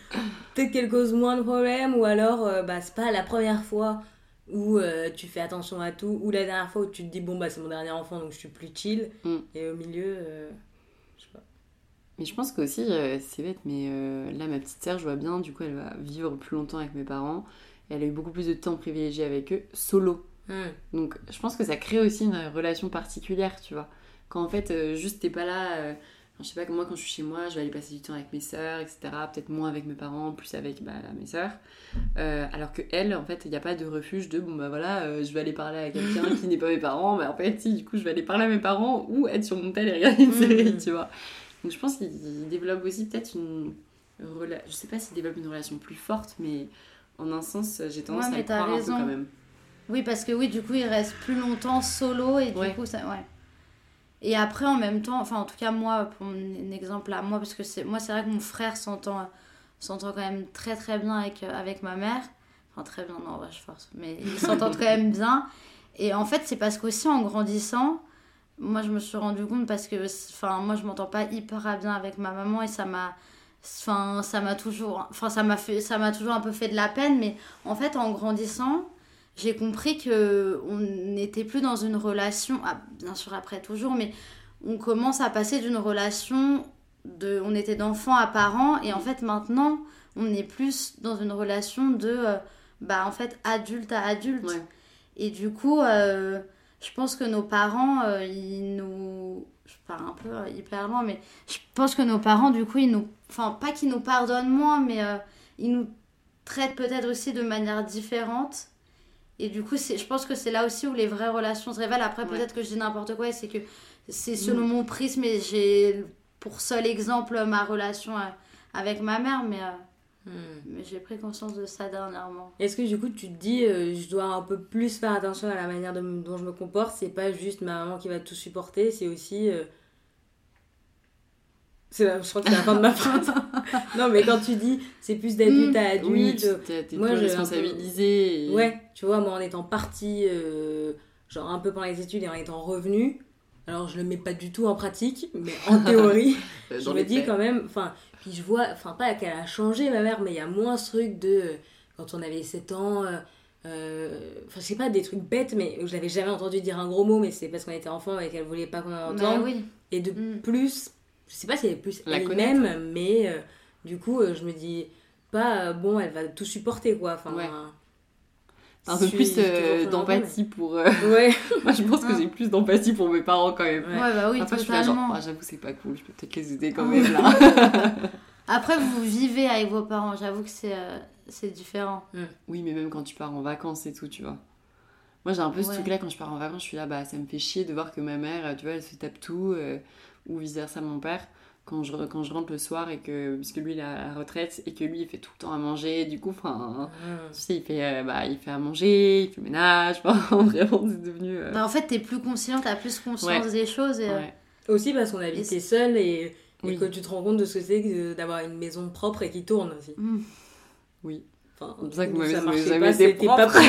peut-être qu'elle cause moins de problèmes, ou alors, euh, bah, c'est pas la première fois où euh, tu fais attention à tout, ou la dernière fois où tu te dis, bon, bah, c'est mon dernier enfant, donc je suis plus chill.
Mm.
Et au milieu, euh, je sais pas.
Mais je pense qu'aussi, euh, c'est bête, mais euh, là, ma petite sœur, je vois bien, du coup, elle va vivre plus longtemps avec mes parents. Et elle a eu beaucoup plus de temps privilégié avec eux, solo.
Mm.
Donc je pense que ça crée aussi une relation particulière, tu vois. Quand en fait, euh, juste t'es pas là, euh, je sais pas, moi quand je suis chez moi, je vais aller passer du temps avec mes sœurs, etc. Peut-être moins avec mes parents, plus avec bah, mes sœurs. Euh, alors que elle, en fait, il n'y a pas de refuge de bon bah voilà, je vais aller parler à quelqu'un qui [LAUGHS] n'est pas mes parents, mais en fait, si, du coup, je vais aller parler à mes parents ou être sur mon tel et regarder une série, tu vois. Donc je pense qu'il développe aussi peut-être une relation, je sais pas s'il développe une relation plus forte, mais en un sens, j'ai tendance
Ouais,
à le croire un peu
raison.
quand même.
Oui, parce que oui, du coup, il reste plus longtemps solo et du
Ouais.
coup, ça. Ouais. Et après, en même temps, enfin, en tout cas, moi, pour mon exemple à moi, parce que c'est moi, c'est vrai que mon frère s'entend s'entend quand même très très bien avec, euh, avec ma mère. Enfin, très bien, non, ouais, je force. Mais ils s'entendent [LAUGHS] quand même bien. Et en fait, c'est parce qu'aussi en grandissant, moi, je me suis rendu compte parce que, enfin, moi, je m'entends pas hyper bien avec ma maman et ça m'a. Enfin, ça m'a toujours. Enfin, ça m'a fait. Ça m'a toujours un peu fait de la peine, mais en fait, en grandissant, j'ai compris que on n'était plus dans une relation. ah, bien sûr, après, toujours, mais on commence à passer d'une relation de. On était d'enfant à parent, et en fait, maintenant, on est plus dans une relation de. euh, bah, en fait, adulte à adulte.
Ouais.
Et du coup, euh, je pense que nos parents, euh, ils nous. Je pars un peu euh, hyper loin, mais je pense que nos parents, du coup, ils nous. Enfin, pas qu'ils nous pardonnent moins, mais euh, ils nous traitent peut-être aussi de manière différente. Et du coup, je pense que c'est là aussi où les vraies relations se révèlent. Après,
Ouais.
peut-être que je dis n'importe quoi, et c'est que c'est selon mon prisme, et j'ai pour seul exemple ma relation avec ma mère, mais, euh,
Mm.
mais j'ai pris conscience de ça dernièrement.
Est-ce que du coup tu te dis euh, je dois un peu plus faire attention à la manière de- dont je me comporte C'est pas juste ma maman qui va tout supporter, c'est aussi. euh, la- je crois que c'est la fin de ma phrase. [LAUGHS] non, mais quand tu dis c'est plus d'adulte à adulte.
Oui, t'es t'es
moi,
plus
peu-
responsabilisé. et-
Ouais, tu vois, moi en étant partie, euh, genre un peu pendant les études et en étant revenue, alors je le mets pas du tout en pratique, mais en [LAUGHS] théorie, je me dis quand même, enfin, puis je vois, enfin pas qu'elle a changé ma mère, mais il y a moins ce truc de, euh, quand on avait 7 ans, euh, euh, enfin je sais pas, des trucs bêtes, mais je l'avais jamais entendu dire un gros mot, mais c'est parce qu'on était enfant et qu'elle voulait pas qu'on entende.
oui.
Et de
Mm.
plus, je sais pas si elle est plus
La
elle-même, mais euh, du coup, euh, je me dis pas, euh, bon, elle va tout supporter quoi. Enfin,
Ouais. Un peu plus euh, d'empathie pour. euh,
Ouais. [LAUGHS]
Moi, je pense que j'ai plus d'empathie pour mes parents quand même.
Ouais.
Ouais, bah oui,
Après, je suis là, genre,
totalement.
Ah, j'avoue, c'est pas cool, je peux peut-être les aider quand même là. [LAUGHS]
Après, vous vivez avec vos parents, j'avoue que c'est euh, c'est différent.
oui, mais même quand tu pars en vacances et tout, tu vois. Moi, j'ai un peu ce
Ouais.
truc-là quand je pars en vacances, je suis là, bah ça me fait chier de voir que ma mère, tu vois, elle se tape tout, euh, ou vice-versa mon père. Quand je, quand je rentre le soir et que, puisque lui il est à la retraite et que lui il fait tout le temps à manger, du coup, enfin, tu sais, il fait, euh, bah, il fait à manger, il fait le ménage, [LAUGHS] vraiment, c'est devenu. euh,
Bah, en fait, t'es plus conscient, t'as plus conscience
Ouais.
des choses. Et, euh,
ouais.
Aussi parce qu'on
Et
habitait seul et, et
Oui.
que tu te rends compte de ce que c'est que d'avoir une maison propre et qui tourne aussi.
mm.
Oui.
Enfin,
C'est pour ça que
ou
ma maison n'a
marchait
jamais
pas, c'était pas
propre.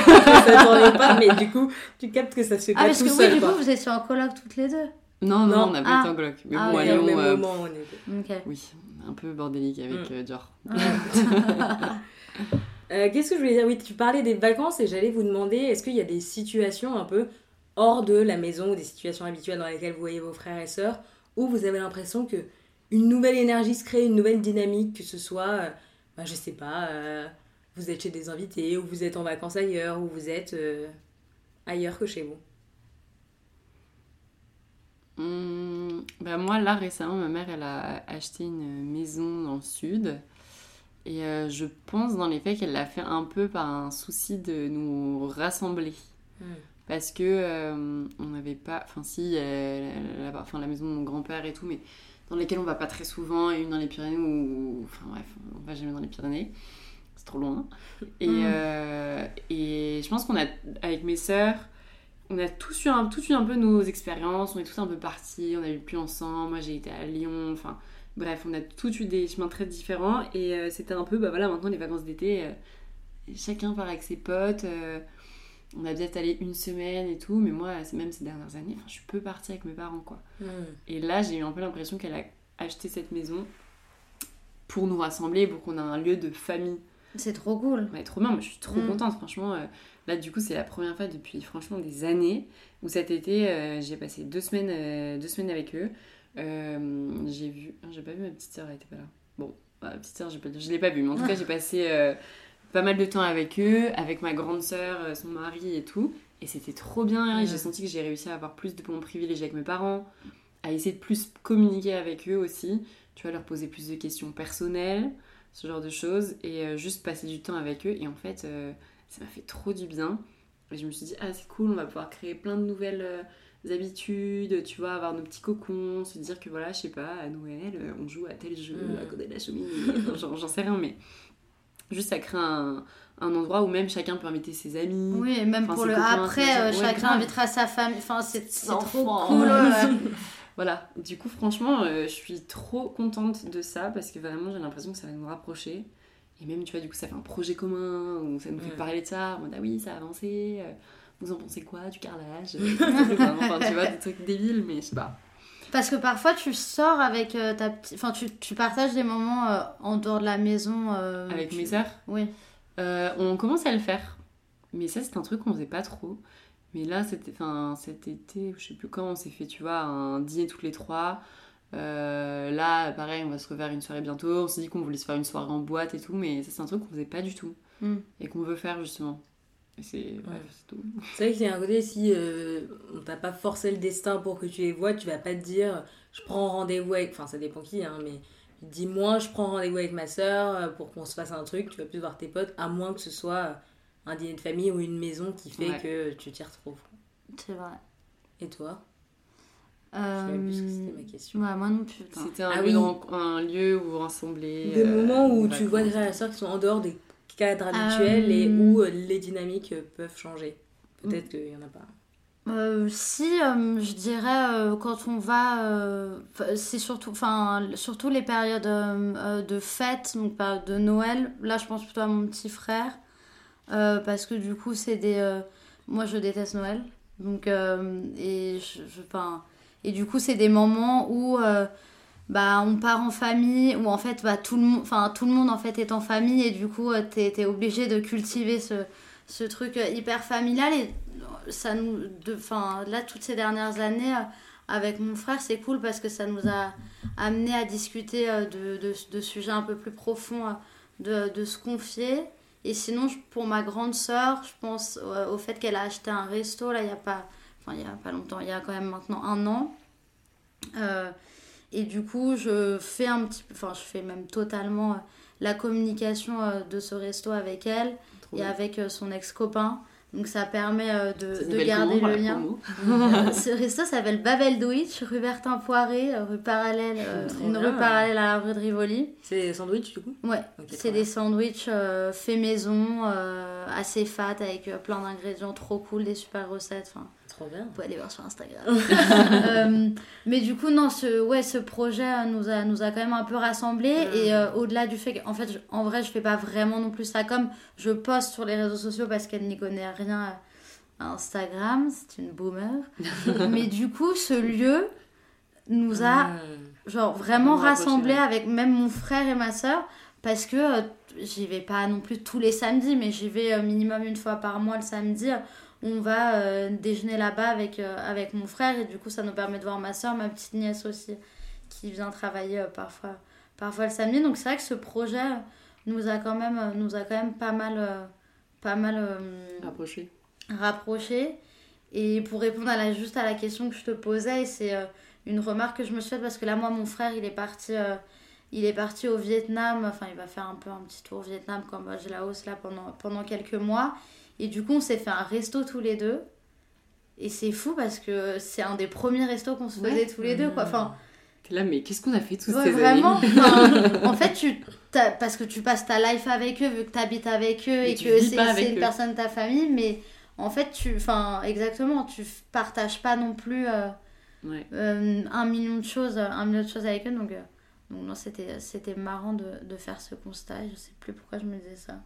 ça tournait pas, mais du coup, tu captes que ça se fait
Ah,
pas
parce
tout
que oui,
seul.
du
quoi.
coup, vous étiez en coloc toutes les deux.
Non, non,
Non.
on n'a pas
Ah.
été en coloc. Mais
Ah
bon, à
au même
euh,
moment, on était.
Oui, un peu bordélique avec
Mm.
euh, Dior. [LAUGHS]
Euh, Qu'est-ce que je voulais dire? Oui, tu parlais des vacances et j'allais vous demander est-ce qu'il y a des situations un peu hors de la maison ou des situations habituelles dans lesquelles vous voyez vos frères et sœurs où vous avez l'impression que une nouvelle énergie se crée, une nouvelle dynamique, que ce soit, euh, bah, je sais pas, euh, vous êtes chez des invités ou vous êtes en vacances ailleurs ou vous êtes ailleurs que chez vous?
Hum, bah moi, là, récemment, ma mère, elle a acheté une maison dans le sud. Et euh, je pense, dans les faits, qu'elle l'a fait un peu par un souci de nous rassembler. Parce que euh, on n'avait pas... Enfin, si, elle- la, enfin, la maison de mon grand-père et tout, mais dans lesquelles on va pas très souvent. Et une dans les Pyrénées où... Enfin bref, on va jamais dans les Pyrénées. C'est trop loin. Et, euh, et je pense qu'on a, avec mes sœurs, on a tous eu, un, tous eu un peu nos expériences, on est tous un peu partis, on a eu plus ensemble, moi j'ai été à Lyon, enfin bref, on a tous eu des chemins très différents et euh, c'était un peu, bah voilà, maintenant les vacances d'été, euh, chacun part avec ses potes, euh, on a peut-être allé une semaine et tout, mais moi, même ces dernières années, je peux partir avec mes parents quoi. Et là, j'ai eu un peu l'impression qu'elle a acheté cette maison pour nous rassembler, pour qu'on ait un lieu de famille
C'est trop cool.
Ouais, trop bien, moi je suis trop
Mm.
contente, franchement. euh, là, du coup, c'est la première fois depuis franchement des années où cet été, euh, j'ai passé deux semaines, euh, deux semaines avec eux. J'ai vu, ah, j'ai pas vu ma petite sœur, elle était pas là. Bon, bah, ma petite sœur, pas- je l'ai pas vue, mais en tout cas, j'ai [LAUGHS] passé pas mal de temps avec eux, avec ma grande sœur, son mari et tout. Et c'était trop bien, et j'ai
Mm.
senti que j'ai réussi à avoir plus de bons privilèges avec mes parents, à essayer de plus communiquer avec eux aussi, tu vois, leur poser plus de questions personnelles ce genre de choses et euh, juste passer du temps avec eux et en fait euh, ça m'a fait trop du bien et je me suis dit ah c'est cool on va pouvoir créer plein de nouvelles euh, habitudes tu vois avoir nos petits cocons se dire que voilà je sais pas à Noël on joue à tel jeu
Mm.
à côté de la cheminée j'en sais rien mais juste ça crée un, un endroit où même chacun peut inviter ses amis
Oui, et même
Enfin,
pour le après, euh,
ouais,
chacun
grave.
invitera sa famille. Enfin, c'est trop cool. ouais. [LAUGHS]
Voilà, du coup, franchement, euh, je suis trop contente de ça parce que vraiment, j'ai l'impression que ça va nous rapprocher. Et même, tu vois, du coup, ça fait un projet commun où ça nous fait
Ouais.
parler de ça. En mode, ah oui, ça a avancé. euh, Vous en pensez quoi du carrelage? [LAUGHS] Enfin, tu vois, des trucs débiles, mais je sais pas.
Parce que parfois tu sors avec euh, ta petite. Enfin, tu, tu partages des moments euh, en dehors de la maison. euh,
Avec
tu-
mes sœurs,
Oui.
on commence à le faire. Mais ça, c'est un truc qu'on faisait pas trop. Mais là, c'était, enfin, cet été, je sais plus quand, on s'est fait, tu vois, un dîner toutes les trois. Euh, là, pareil, on va se refaire une soirée bientôt. On s'est dit qu'on voulait se faire une soirée en boîte et tout, mais ça, c'est un truc qu'on faisait pas du tout.
Mm.
Et qu'on veut faire, justement. Et c'est, tout.
C'est vrai qu'il y a un côté, si euh, on t'a pas forcé le destin pour que tu les vois, tu vas pas te dire je prends rendez-vous avec. Enfin, ça dépend qui, hein, mais dis-moi, je prends rendez-vous avec ma soeur euh, pour qu'on se fasse un truc, tu vas plus voir tes potes, à moins que ce soit un dîner de famille ou une maison qui fait
Ouais.
que tu t'y retrouves.
C'est vrai.
Et toi? Je sais même plus ce que c'était ma
Euh...
question.
Ouais, moi non plus.
C'était un,
Ah
lieu
oui.
de ren- un lieu où vous rassemblez.
Des
euh,
moments où tu vois frères et sœurs qui sont en dehors des cadres habituels et
Euh,
où euh, les dynamiques euh, peuvent changer. Peut-être qu'il y en a pas.
Euh, si, euh, je dirais, euh, quand on va, euh, c'est surtout, enfin, surtout les périodes euh, euh, de fête, donc période de Noël. Là, je pense plutôt à mon petit frère, euh, parce que du coup, c'est des, euh, moi, je déteste Noël, donc euh, et je, je- et du coup, c'est des moments où, bah, on part en famille, où en fait, bah, tout le monde, tout le monde en fait est en famille, et du coup, t'es, t'es obligé de cultiver ce, ce truc hyper familial. Et ça nous de là toutes ces dernières années avec mon frère c'est cool parce que ça nous a amené à discuter de, de, de sujets un peu plus profonds de, de se confier et sinon pour ma grande sœur je pense euh, au fait qu'elle a acheté un resto là il y a pas enfin il y a pas longtemps il y a quand même maintenant un an Euh, et du coup je fais un petit peu enfin je fais même totalement euh, la communication de ce resto avec elle
Trop
et
bien.
avec son ex-copain. Donc ça permet euh, de, de garder le lien. [LAUGHS] Ce resto s'appelle Babel Douitch, rue Bertin Poiré, euh, rue parallèle, euh, une
bien.
rue parallèle à la rue de Rivoli.
C'est des sandwichs du coup
Ouais, c'est des sandwichs faits maison, assez fat, avec plein d'ingrédients trop cool, des super recettes.
Trop bien.
Vous pouvez aller voir sur Instagram. [LAUGHS] Euh, mais du coup, non, ce, ouais, ce projet nous a, nous a quand même un peu rassemblés.
Mm.
Et euh, au-delà du fait qu'en fait, je- en vrai, je fais pas vraiment non plus ça comme je poste sur les réseaux sociaux parce qu'elle n'y connaît rien à Instagram. C'est une boomer. [LAUGHS] mais du coup, ce lieu nous a
Mm.
genre vraiment rassemblés avec même mon frère et ma soeur parce que euh, j'y vais pas non plus tous les samedis mais j'y vais euh, minimum une fois par mois le samedi on va euh, déjeuner là-bas avec, euh, avec mon frère et du coup ça nous permet de voir ma soeur ma petite nièce aussi qui vient travailler euh, parfois parfois le samedi donc c'est vrai que ce projet nous a quand même nous a quand même pas mal pas mal
Rapproché.
rapprochés. Et pour répondre à la, juste à la question que je te posais, c'est une remarque que je me suis faite parce que là, moi, mon frère, il est parti, il est parti au Vietnam. Enfin, il va faire un peu un petit tour au Vietnam, Cambodge, Laos, là, pendant, pendant quelques mois. Et du coup, on s'est fait un resto tous les deux. Et c'est fou parce que c'est un des premiers restos qu'on se faisait
Ouais.
tous les deux, quoi. Enfin,
T'es là, mais qu'est-ce qu'on a fait tous
Ouais,
ces
vraiment.
années [LAUGHS]
Enfin, en fait, tu, parce que tu passes ta life avec eux, vu que tu habites avec eux et que c'est une
eux.
personne de ta famille, mais en fait, tu, enfin, exactement, tu partages pas non plus euh,
Ouais.
euh, un million de choses, un million de choses avec eux, donc, euh, donc non, c'était, c'était marrant de, de faire ce constat. Je sais plus pourquoi je me disais ça,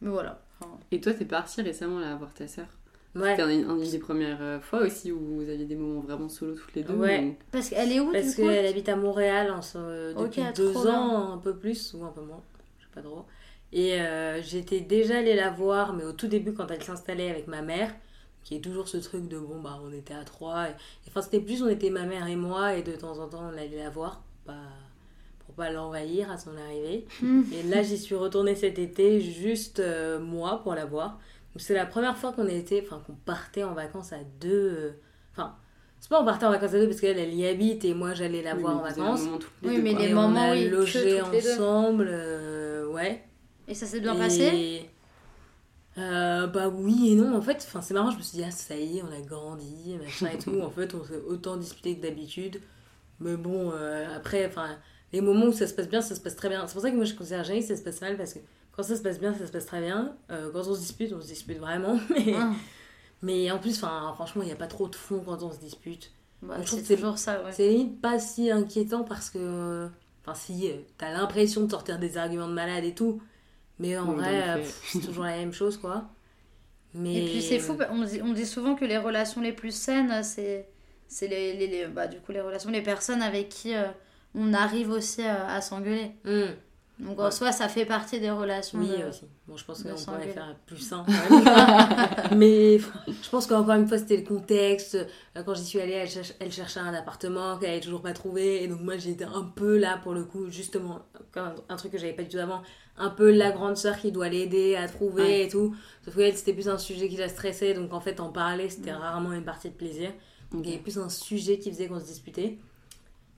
mais voilà. Enfin,
Et toi, t'es partie récemment là voir ta sœur?
Ouais.
C'était une, une des premières euh, fois aussi où vous aviez des moments vraiment solo toutes les deux.
Ouais.
ou-
parce qu'elle est où
Parce
du coup?
qu'elle habite à Montréal en ce-
Ok,
depuis
trop
deux
bien.
ans, un peu plus ou un peu moins, je sais pas trop. Et euh, j'étais déjà allée la voir, mais au tout début quand elle s'installait avec ma mère, qui est toujours ce truc de bon bah on était à trois. Enfin c'était plus on était ma mère et moi et de temps en temps on allait la voir pas, pour pas l'envahir à son arrivée.
Hmm.
Et là j'y suis retournée cet été juste euh, moi pour la voir. Donc c'est la première fois qu'on était, enfin qu'on partait en vacances à deux. euh, Enfin c'est pas on partait en vacances à deux parce qu'elle elle y habite et moi j'allais la
Oui,
voir en vacances.
les
Oui,
deux,
mais
quoi.
les
Et
moments,
on a
oui,
logé ensemble, euh, ouais.
Et ça s'est bien
Et-
passé
Euh, bah oui et non, en fait, enfin, c'est marrant, je me suis dit, ah ça y est, on a grandi, machin et tout. [LAUGHS] En fait, on s'est autant disputé que d'habitude. Mais bon, euh, après, enfin, les moments où ça se passe bien, ça se passe très bien. C'est pour ça que moi je considère jamais que ça se passe mal parce que quand ça se passe bien, ça se passe très bien. Euh, quand on se dispute, on se dispute vraiment. [LAUGHS] Mais,
Ah,
mais en plus, franchement, il n'y a pas trop de fond quand on se dispute.
bah,
je trouve
c'est toujours ça, ouais.
C'est limite pas si inquiétant parce que. Enfin, si, euh, t'as l'impression de sortir des arguments de malade et tout. Mais en
Oui,
vrai, c'est toujours la même chose, quoi. Mais...
Et puis c'est fou, on dit, on dit souvent que les relations les plus saines, c'est c'est les, les, les- bah, du coup les relations, les personnes avec qui euh, on arrive aussi à s'engueuler.
Hmm,
Donc en
Ouais.
soi, ça fait partie des relations.
oui,
de-
aussi. Bon, je pense qu'on pourrait faire plus même. [LAUGHS] mais je pense qu'encore une fois, c'était le contexte. Euh, Quand j'y suis allée, elle, cherche- elle cherchait un appartement qu'elle avait toujours pas trouvé. Et donc, moi, j'étais un peu là pour le coup, justement, un, un truc que j'avais pas du tout avant. Un peu la grande sœur qui doit l'aider à trouver
Ouais.
et tout. Sauf qu'elle, c'était plus un sujet qui la stressait. Donc, en fait, en parler, c'était rarement une partie de plaisir. Donc, il y avait plus un sujet qui faisait qu'on se disputait.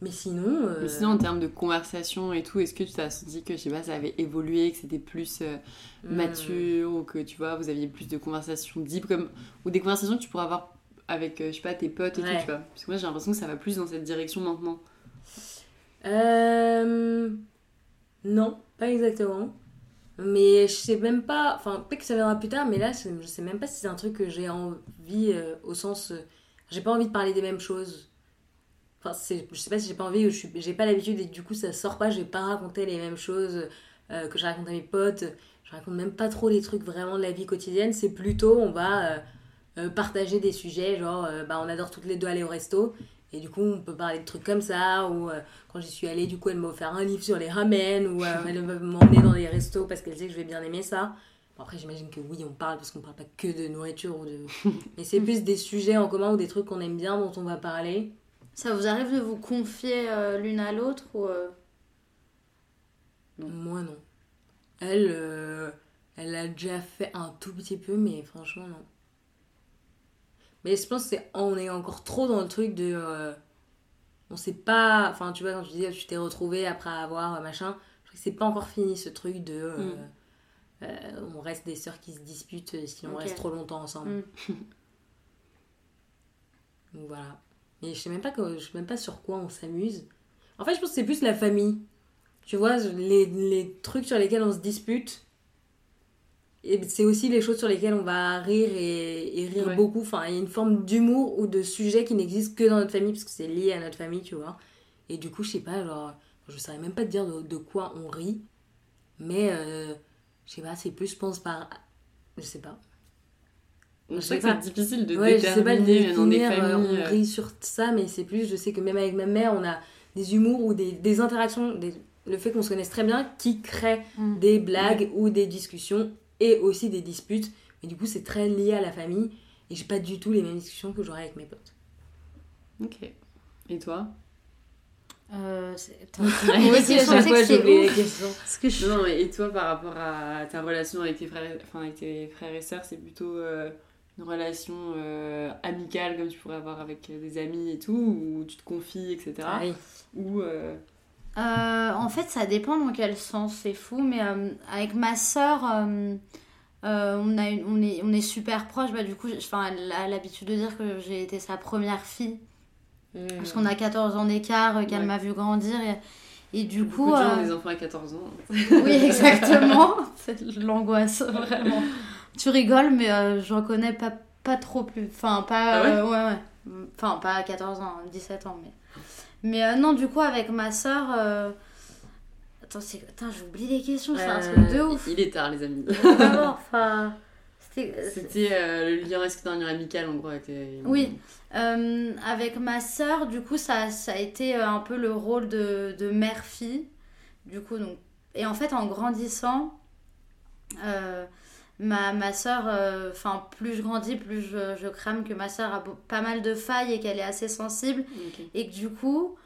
Mais sinon. euh,
Mais sinon, en termes de conversation et tout, est-ce que tu as senti que, je sais pas, ça avait évolué, que c'était plus euh,
hmm.
mature, ou que, tu vois, vous aviez plus de conversations deep, comme... ou des conversations que tu pourrais avoir avec, euh, je sais pas, tes potes et
Ouais.
tout, tu vois? Parce que moi, j'ai l'impression que ça va plus dans cette direction maintenant.
Euh... Non, pas exactement. Mais je sais même pas. Enfin, peut-être que ça viendra plus tard, mais là, je sais même pas si c'est un truc que j'ai envie euh, au sens. j'ai pas envie de parler des mêmes choses. Enfin, je sais pas si j'ai pas envie ou j'ai pas l'habitude et du coup, ça sort pas. Je vais pas raconter les mêmes choses euh, que je raconte à mes potes. Je raconte même pas trop les trucs vraiment de la vie quotidienne. C'est plutôt, on va euh, euh, partager des sujets, genre, euh, bah, on adore toutes les deux aller au resto. Et du coup, on peut parler de trucs comme ça, ou quand j'y suis allée, du coup, elle m'a offert un livre sur les ramen, ou elle va m'emmener dans les restos parce qu'elle sait que je vais bien aimer ça. Bon, après, j'imagine que oui, on parle parce qu'on parle pas que de nourriture ou de. [LAUGHS] Mais c'est plus des sujets en commun ou des trucs qu'on aime bien dont on va parler.
Ça vous arrive de vous confier euh, l'une à l'autre ou euh,
Non.
Moi, non. Elle, euh, elle a déjà fait un tout petit peu, mais franchement, non. Mais je pense que c'est on est encore trop dans le truc de. on sait pas. Enfin, tu vois, quand tu dis tu t'es retrouvé après avoir machin, je trouve que c'est pas encore fini ce truc de.
Mm.
on reste des sœurs qui se disputent si on reste trop longtemps ensemble.
Mm. [LAUGHS]
Donc voilà. Mais je sais même pas que, je sais même pas sur quoi on s'amuse. En fait, je pense que c'est plus la famille. Tu vois, les, les trucs sur lesquels on se dispute. et c'est aussi les choses sur lesquelles on va rire et, et rire
Ouais.
beaucoup. Enfin, il y a une forme d'humour ou de sujet qui n'existe que dans notre famille, parce que c'est lié à notre famille, tu vois. Et du coup, je sais pas, genre, je saurais même pas te dire de, de quoi on rit, mais euh, je sais pas, c'est plus, je pense, par. Je sais pas.
Je
Je
sais que c'est
pas.
difficile de
Ouais, je sais pas le
déterminer dans des
définir, euh,
familles.
on rit sur ça, mais c'est plus, je sais que même avec ma mère, on a des humours ou des, des interactions, des- le fait qu'on se connaisse très bien, qui crée
Mm.
des blagues ou des discussions et aussi des disputes. Et du coup, c'est très lié à la famille. Et j'ai pas du tout les mêmes discussions que j'aurais avec mes potes.
Ok. Et toi?
Euh, attends. [LAUGHS] [LAUGHS] Pensais
fois,
que je-
Non, non, mais et toi par rapport à ta relation avec tes frères, et- enfin avec tes frères et sœurs, c'est plutôt euh, une relation euh, amicale comme tu pourrais avoir avec des amis et tout, où tu te confies, etc.
Ah oui.
Ou euh,
Euh, en fait, ça dépend dans quel sens, c'est fou. Mais euh, avec ma sœur, euh, euh, on, a une- on, est, on est super proches. Bah, du coup, elle a l'habitude de dire que j'ai été sa première fille. Parce qu'on a 14 ans d'écart, euh, qu'elle
Ouais.
m'a vu grandir. Et, et du
beaucoup
coup.
de gens
euh,
ont des enfants à 14 ans. [LAUGHS]
Oui, exactement. [LAUGHS] C'est l'angoisse, vraiment. Tu rigoles, mais euh, j'en connais pas, pas trop plus. Enfin, pas.
Ah ouais?
euh, ouais, ouais. Enfin, pas à 14 ans, 17 ans, mais. Mais euh, non, du coup, avec ma soeur. Attends, c'est... Attends, j'oublie les questions, c'est un
Euh,
truc de ouf.
Il est tard, les amis. [LAUGHS]
Enfin. C'était.
Euh, le lien, est-ce que t'as un lien amical en gros avec.
Oui. Euh, avec ma sœur, du coup, ça, ça a été euh, un peu le rôle de, de mère-fille. Du coup, donc. Et en fait, en grandissant, euh, ma, ma sœur, euh, enfin, plus je grandis, plus je, je crame que ma sœur a pas mal de failles et qu'elle est assez sensible. Et que du coup,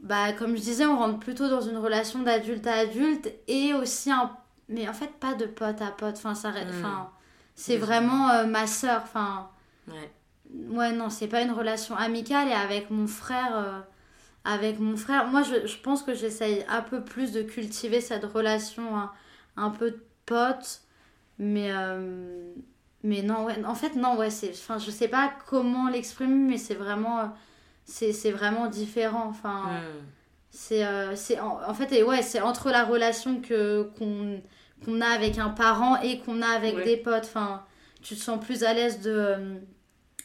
bah, comme je disais, on rentre plutôt dans une relation d'adulte à adulte et aussi un. Mais en fait, pas de pote à pote. Enfin, ça,
Mm.
enfin, c'est vraiment euh, ma sœur. Enfin.
Ouais.
Ouais, non, c'est pas une relation amicale. Et avec mon frère, euh, avec mon frère, moi, je, je pense que j'essaye un peu plus de cultiver cette relation hein, un peu de pote. Mais, euh, mais non, ouais, en fait, non, ouais, c'est, enfin, je sais pas comment l'exprimer, mais c'est vraiment, c'est, c'est vraiment différent. Enfin,
Hmm.
c'est, euh, c'est en, en fait, et ouais, c'est entre la relation que, qu'on, qu'on a avec un parent et qu'on a avec
Ouais.
des potes. Enfin, tu te sens plus à l'aise de. euh,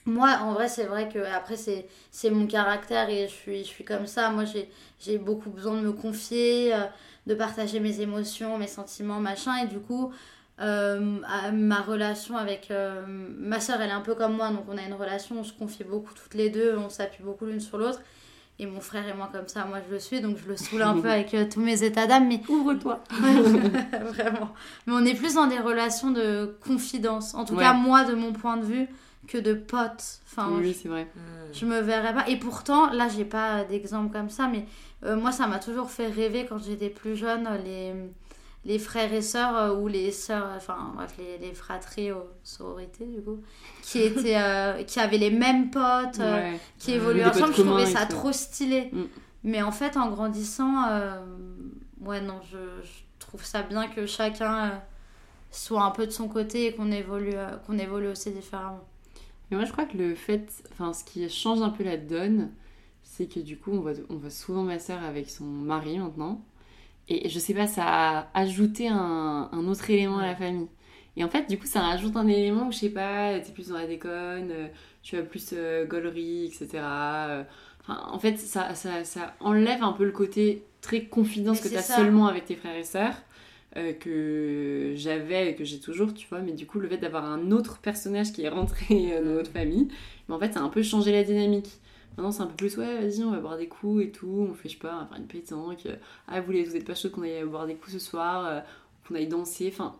moi, en vrai, c'est vrai que après, c'est, c'est mon caractère et je suis, je suis comme ça. Moi, j'ai, j'ai beaucoup besoin de me confier, de partager mes émotions, mes sentiments, machin. Et du coup, euh, ma relation avec euh, ma soeur, elle est un peu comme moi. Donc, on a une relation, on se confie beaucoup toutes les deux, on s'appuie beaucoup l'une sur l'autre. Et mon frère et moi, comme ça, moi, je le suis. Donc, je le saoule un peu avec euh, tous mes états d'âme. Mais
Ouvre-toi. [LAUGHS]
Vraiment. Mais on est plus dans des relations de confidence. En tout
Ouais.
cas, moi, de mon point de vue, que de potes. Enfin,
oui, c'est vrai.
Hmm.
je, je me verrais pas. Et pourtant, là, j'ai pas d'exemple comme ça, mais euh, moi, ça m'a toujours fait rêver quand j'étais plus jeune, les, les frères et sœurs euh, ou les sœurs, enfin, bref, les, les fratries aux sororités, du coup, qui, [LAUGHS] étaient, euh, qui avaient les mêmes potes. euh,
Ouais.
qui
potes
ensemble, je trouvais ça
tout.
trop stylé.
Mm.
Mais en fait, en grandissant, euh, ouais, non, je, je trouve ça bien que chacun soit un peu de son côté et qu'on évolue, qu'on évolue aussi différemment.
Mais moi, je crois que le fait, enfin, ce qui change un peu la donne, c'est que du coup, on voit, on voit souvent ma sœur avec son mari maintenant. Et je sais pas, ça a ajouté un, un autre élément à la famille. Et en fait, du coup, ça rajoute un élément où, je sais pas, t'es plus dans la déconne, euh, tu as plus euh, gaulerie, etc. euh, Enfin, en fait, ça, ça, ça enlève un peu le côté très confidence
Mais
que t'as seulement avec tes frères et sœurs. euh, que j'avais et que j'ai toujours, tu vois, mais du coup, le fait d'avoir un autre personnage qui est rentré dans notre famille, mais en fait, ça a un peu changé la dynamique. Maintenant, c'est un peu plus, ouais, vas-y, on va boire des coups et tout, on fait, je sais pas, on va faire une pétanque. euh, Ah, vous, les- vous êtes pas chaud qu'on aille boire des coups ce soir, euh, qu'on aille danser, enfin.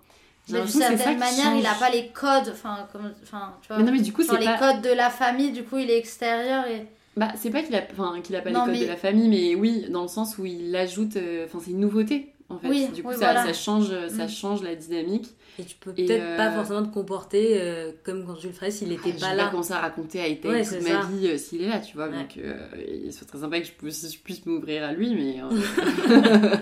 Mais d'une certaine manière, il a
change.
pas les codes, enfin, comme, enfin, tu vois.
Mais non, mais du coup, c'est
les
pas.
codes de la famille, du coup, il est extérieur et.
Bah, c'est pas qu'il a, enfin, qu'il a pas
Non,
les codes
mais-
de la famille, mais oui, dans le sens où il ajoute. euh, Enfin, c'est une nouveauté, en fait.
Oui,
du coup,
oui,
ça,
voilà.
ça, change, ça
Mm.
change la dynamique.
Et tu peux peut-être
euh,
pas forcément te comporter euh, comme quand tu le ferais s'il était
Je
pas
vais
là.
pas commencer à raconter à Ethan
Ouais,
toute ma
ça.
vie euh, s'il est là, tu vois.
Ouais.
Donc, euh, il serait très sympa que je puisse, je puisse m'ouvrir à lui, mais. euh,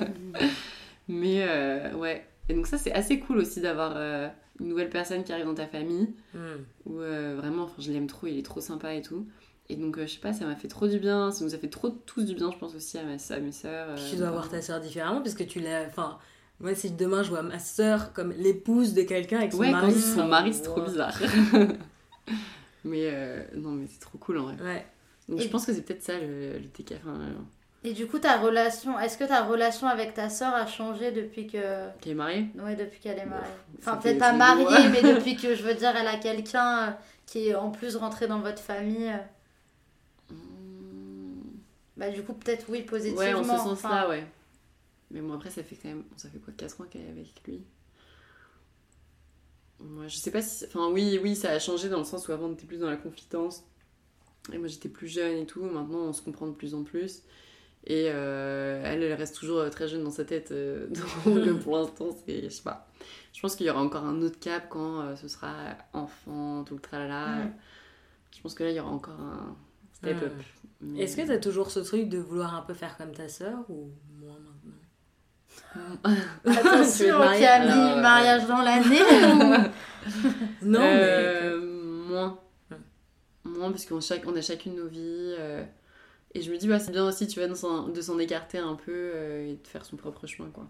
[LAUGHS] mais, euh, ouais. Et donc, ça, c'est assez cool aussi d'avoir euh, une nouvelle personne qui arrive dans ta famille.
Hmm.
Où euh, vraiment, enfin, je l'aime trop, il est trop sympa et tout. Et donc, euh, je sais pas, ça m'a fait trop du bien. Ça nous a fait trop tous du bien, je pense aussi à, ma, à mes euh,
tu dois voir ta soeur différemment parce que tu l'as. Enfin, Moi, si demain je vois ma sœur comme l'épouse de quelqu'un avec son
Ouais,
mari.
quand son
oh,
mari, c'est trop bizarre. [LAUGHS] mais euh, non, mais c'est trop cool en vrai.
Ouais.
Donc
Et-
je pense que c'est peut-être ça le, le TK. Enfin, euh,
Et du coup, ta relation, est-ce que ta relation avec ta sœur a changé depuis que.
qui est marié.
Ouais, depuis qu'elle est mariée. Enfin, peut-être pas mariée, mais [LAUGHS] depuis que, je veux dire, elle a quelqu'un euh, qui est en plus rentré dans votre famille.
Hmm.
Bah, du coup, peut-être oui, positivement.
Ouais, en ce
enfin,
sens-là, ouais. Mais bon, après, ça fait quand même. Ça fait quoi 4 ans qu'elle est avec lui? Moi, je sais pas si. Enfin, oui, oui, ça a changé dans le sens où avant, on était plus dans la confidence. Et moi, j'étais plus jeune et tout. Maintenant, on se comprend de plus en plus. Et euh, elle, elle reste toujours euh, très jeune dans sa tête. euh, [LAUGHS] donc, [LAUGHS] pour l'instant, c'est. Je sais pas. Je pense qu'il y aura encore un autre cap quand euh, ce sera enfant, tout le tralala. Je pense que là, il y aura encore un step up. Mais-
Est-ce que t'as toujours ce truc de vouloir un peu faire comme ta sœur ou moins maintenant
Tu veux être
Attention, [LAUGHS] Camille,
euh,
mariage dans l'année. [LAUGHS]
Non,
Euh, moins. Moins parce qu'on chaque, on a chacune nos vies. euh, et je me dis, bah, c'est bien aussi, tu vois, de s'en- écarter un peu euh, et de faire son propre chemin, quoi.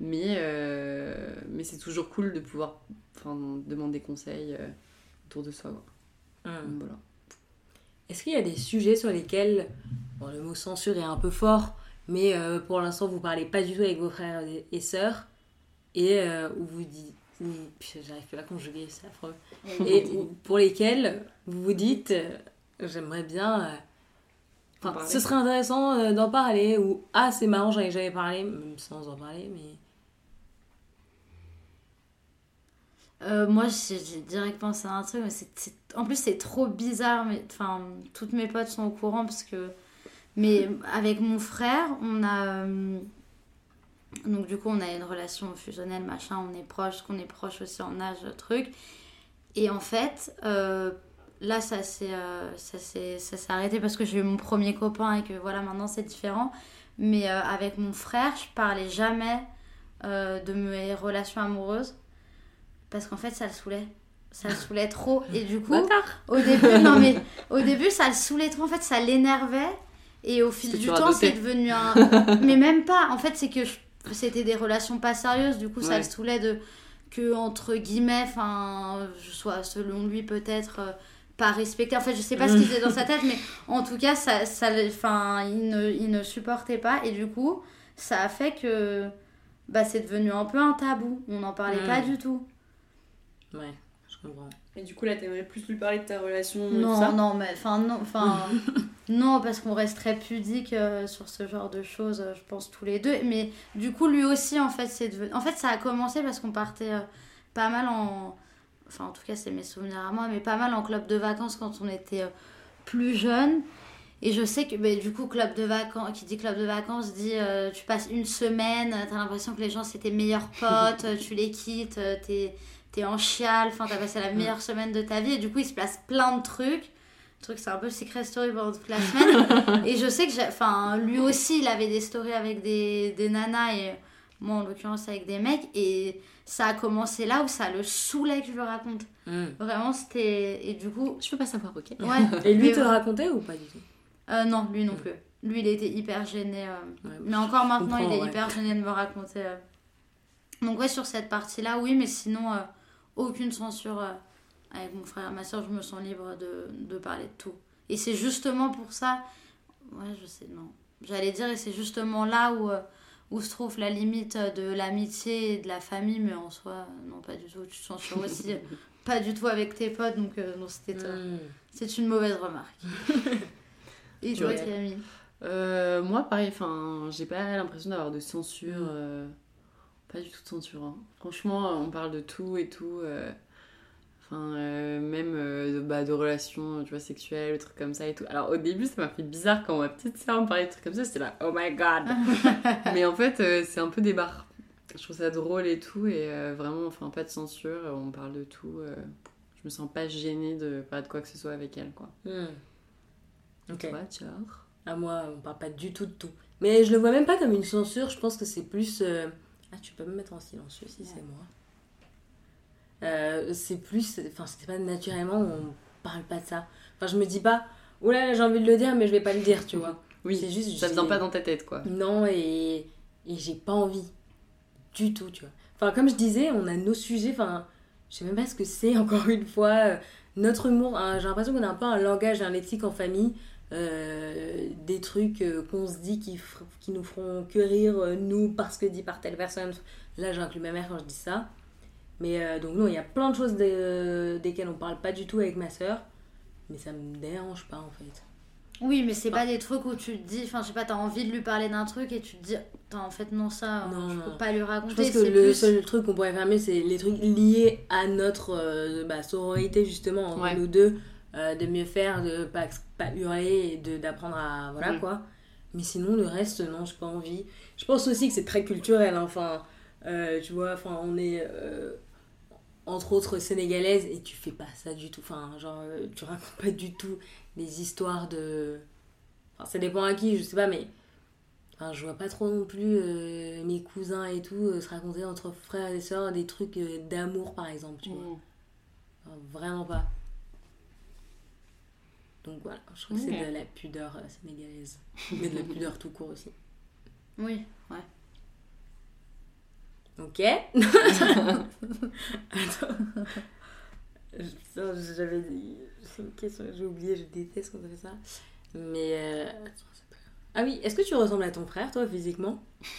Mais, euh, mais c'est toujours cool de pouvoir demander conseil euh, autour de soi, quoi.
mais-.
Donc, voilà.
Est-ce qu'il y a des sujets sur lesquels, bon, le mot censure est un peu fort, mais euh, pour l'instant vous parlez pas du tout avec vos frères et- et sœurs, et euh, où vous dites, j'arrive plus à conjuguer, c'est affreux, et [LAUGHS] où- pour lesquels vous vous dites, euh, j'aimerais bien, euh, ce serait intéressant d'en parler, ou ah c'est marrant, j'en ai jamais parlé, même sans en parler, mais
moi, j'ai direct pensé à un truc, mais c'est- en plus c'est trop bizarre. Mais enfin, toutes mes potes sont au courant parce que. Mais avec mon frère, on a. euh, Donc du coup, on a une relation fusionnelle, machin. On est proche, qu'on est proche aussi en âge, truc. Et en fait, euh, là, ça s'est euh, ça s'est arrêté parce que j'ai eu mon premier copain et que voilà, maintenant c'est différent. Mais euh, avec mon frère, je parlais jamais de mes relations amoureuses parce qu'en fait ça le saoulait ça le saoulait trop et du coup [LAUGHS] au début non mais au début ça le saoulait trop en fait ça l'énervait et au fil du temps c'est devenu un [LAUGHS] mais même pas. En fait c'est que je- c'était des relations pas sérieuses. Du coup ça le saoulait de que entre guillemets enfin je sois selon lui peut-être euh, pas respecté en fait je sais pas ce qu'il faisait dans sa tête mais en tout cas ça ça enfin il ne il ne supportait pas. Et du coup ça a fait que bah c'est devenu un peu un tabou. On n'en parlait
Mm.
pas du tout.
Ouais, je comprends.
Et du coup, là, t'aimerais plus lui parler de ta relation et tout
Non,
ça?
non, mais enfin, non, enfin, [LAUGHS] non, parce qu'on reste très pudique euh, sur ce genre de choses, euh, je pense, tous les deux. Mais du coup, lui aussi, en fait, c'est devenu... En fait, ça a commencé parce qu'on partait euh, pas mal en. Enfin, en tout cas, c'est mes souvenirs à moi, mais pas mal en club de vacances quand on était plus jeune. Et je sais que, mais du coup, club de vacances, qui dit club de vacances, dit tu passes une semaine, t'as l'impression que les gens c'est tes meilleurs potes, [LAUGHS] tu les quittes, t'es t'es en chial, enfin t'as passé la meilleure semaine de ta vie, et du coup il se place plein de trucs. Le truc, c'est un peu secret story pendant toute la semaine. [LAUGHS] et je sais que, j'ai- enfin, lui aussi, il avait des stories avec des, des nanas, et moi en l'occurrence avec des mecs, et ça a commencé là où ça le saoulait que je le raconte.
Hmm.
Vraiment, c'était. Et du coup,
Je peux pas savoir, ok
ouais. [LAUGHS]
Et lui te
ouais.
racontait ou pas du tout?
Euh, non, lui non plus. Lui, il était hyper gêné. euh,
Ouais,
mais encore maintenant, il est
ouais.
hyper gêné de me raconter. euh. Donc, ouais, sur cette partie-là, oui, mais sinon, euh, aucune censure euh, avec mon frère et ma soeur. Je me sens libre de, de parler de tout. Et c'est justement pour ça. Ouais, je sais, non. J'allais dire, et c'est justement là où, euh, où se trouve la limite de l'amitié et de la famille, mais en soi, non, pas du tout. Tu te censures aussi. [LAUGHS] euh, Pas du tout avec tes potes, donc euh, non, c'était euh,
Hmm.
c'est une mauvaise remarque. [LAUGHS] Et toi. Camille?
Euh, moi, pareil, enfin, j'ai pas l'impression d'avoir de censure.
Mm.
Euh, pas du tout de censure. hein. Franchement, on parle de tout et tout. euh, Enfin, euh, même euh, de, bah, de relations, tu vois, sexuelles, des trucs comme ça et tout. Alors, au début, ça m'a fait bizarre quand ma petite sœur me parlait de trucs comme ça. J'étais là, oh my god! [LAUGHS] Mais en fait, euh, c'est un peu des barres. Je trouve ça drôle et tout. Et euh, vraiment, enfin, pas de censure. On parle de tout. euh, je me sens pas gênée de parler de quoi que ce soit avec elle, quoi.
Hmm. Ok.
Toi, genre
À moi, on parle pas du tout de tout. Mais je le vois même pas comme une censure, je pense que c'est plus. Ah, tu peux me mettre en silencieux si c'est moi. Euh, c'est plus. Enfin, c'est pas naturellement, on parle pas de ça. Enfin, je me dis pas, oula, j'ai envie de le dire, mais je vais pas le dire, tu vois. [LAUGHS]
Oui,
C'est juste,
ça vient pas dans ta tête, quoi.
Non, et, et j'ai pas envie. du tout, tu vois. Enfin, comme je disais, on a nos sujets, enfin, je sais même pas ce que c'est, [LAUGHS] encore une fois. euh, notre humour, hein, j'ai l'impression qu'on a un peu un langage, un lexique en famille. Euh, des trucs euh, qu'on se dit qui, qui nous feront que rire, euh, nous, parce que dit par telle personne. Là, j'inclus ma mère quand je dis ça. Mais euh, donc, non, il y a plein de choses de- desquelles on parle pas du tout avec ma soeur. Mais ça me dérange pas, en fait.
Oui, mais c'est pas des trucs où tu te dis, enfin, je sais pas, t'as envie de lui parler d'un truc et tu te dis, en fait, non, ça,
Non,
je
non.
peux pas lui raconter.
Je pense que le
plus-
seul truc qu'on pourrait faire mieux, c'est les trucs liés à notre euh, bah, sororité, justement, entre
Ouais.
nous deux. Euh, de mieux faire, de pas, pas hurler d'apprendre à. Voilà
Mm.
quoi. Mais sinon, le reste, non, j'ai pas envie. Je pense aussi que c'est très culturel. hein, Enfin, euh, tu vois, enfin, on est. euh, entre autres sénégalaises et tu fais pas ça du tout. Enfin, genre, tu racontes pas du tout les histoires de. Enfin, ça dépend à qui, je sais pas, mais. Enfin, je vois pas trop non plus euh, mes cousins et tout euh, se raconter entre frères et sœurs des trucs euh, d'amour par exemple, tu vois.
Mm.
Enfin, vraiment pas. Donc voilà, je trouve que c'est de la pudeur euh, sénégalaise. Mais de la pudeur tout court aussi.
Oui, ouais.
Ok [LAUGHS] Attends. J'avais dit. C'est une question que j'ai oublié, je déteste quand on fait ça. Mais. euh. Ah oui, est-ce que tu ressembles à ton frère, toi, physiquement? [LAUGHS]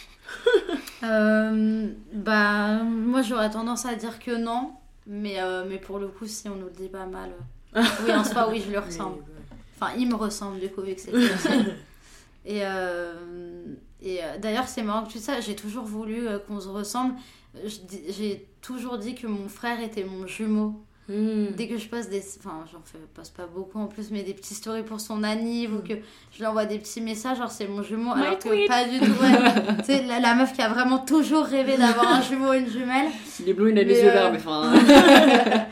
Euh, bah, moi j'aurais tendance à dire que non, mais, euh, mais pour le coup, si on nous le dit pas mal. [LAUGHS] Oui, en soi, oui, je lui ressemble. Enfin, il me ressemble du coup, vu que c'est. [LAUGHS] Et, euh, et euh, d'ailleurs, c'est marrant que tu ça, j'ai toujours voulu euh, qu'on se ressemble. J'ai toujours dit que mon frère était mon jumeau.
Hmm.
Dès que je poste des. Enfin, j'en fais, poste pas beaucoup en plus, mais des petites stories pour son anniv ou que je lui envoie des petits messages, genre c'est mon jumeau, alors que pas du tout. Ouais. [LAUGHS] tu sais, la, la meuf qui a vraiment toujours rêvé d'avoir un jumeau ou une jumelle.
Il est blond, il a les yeux verts, mais enfin. [LAUGHS]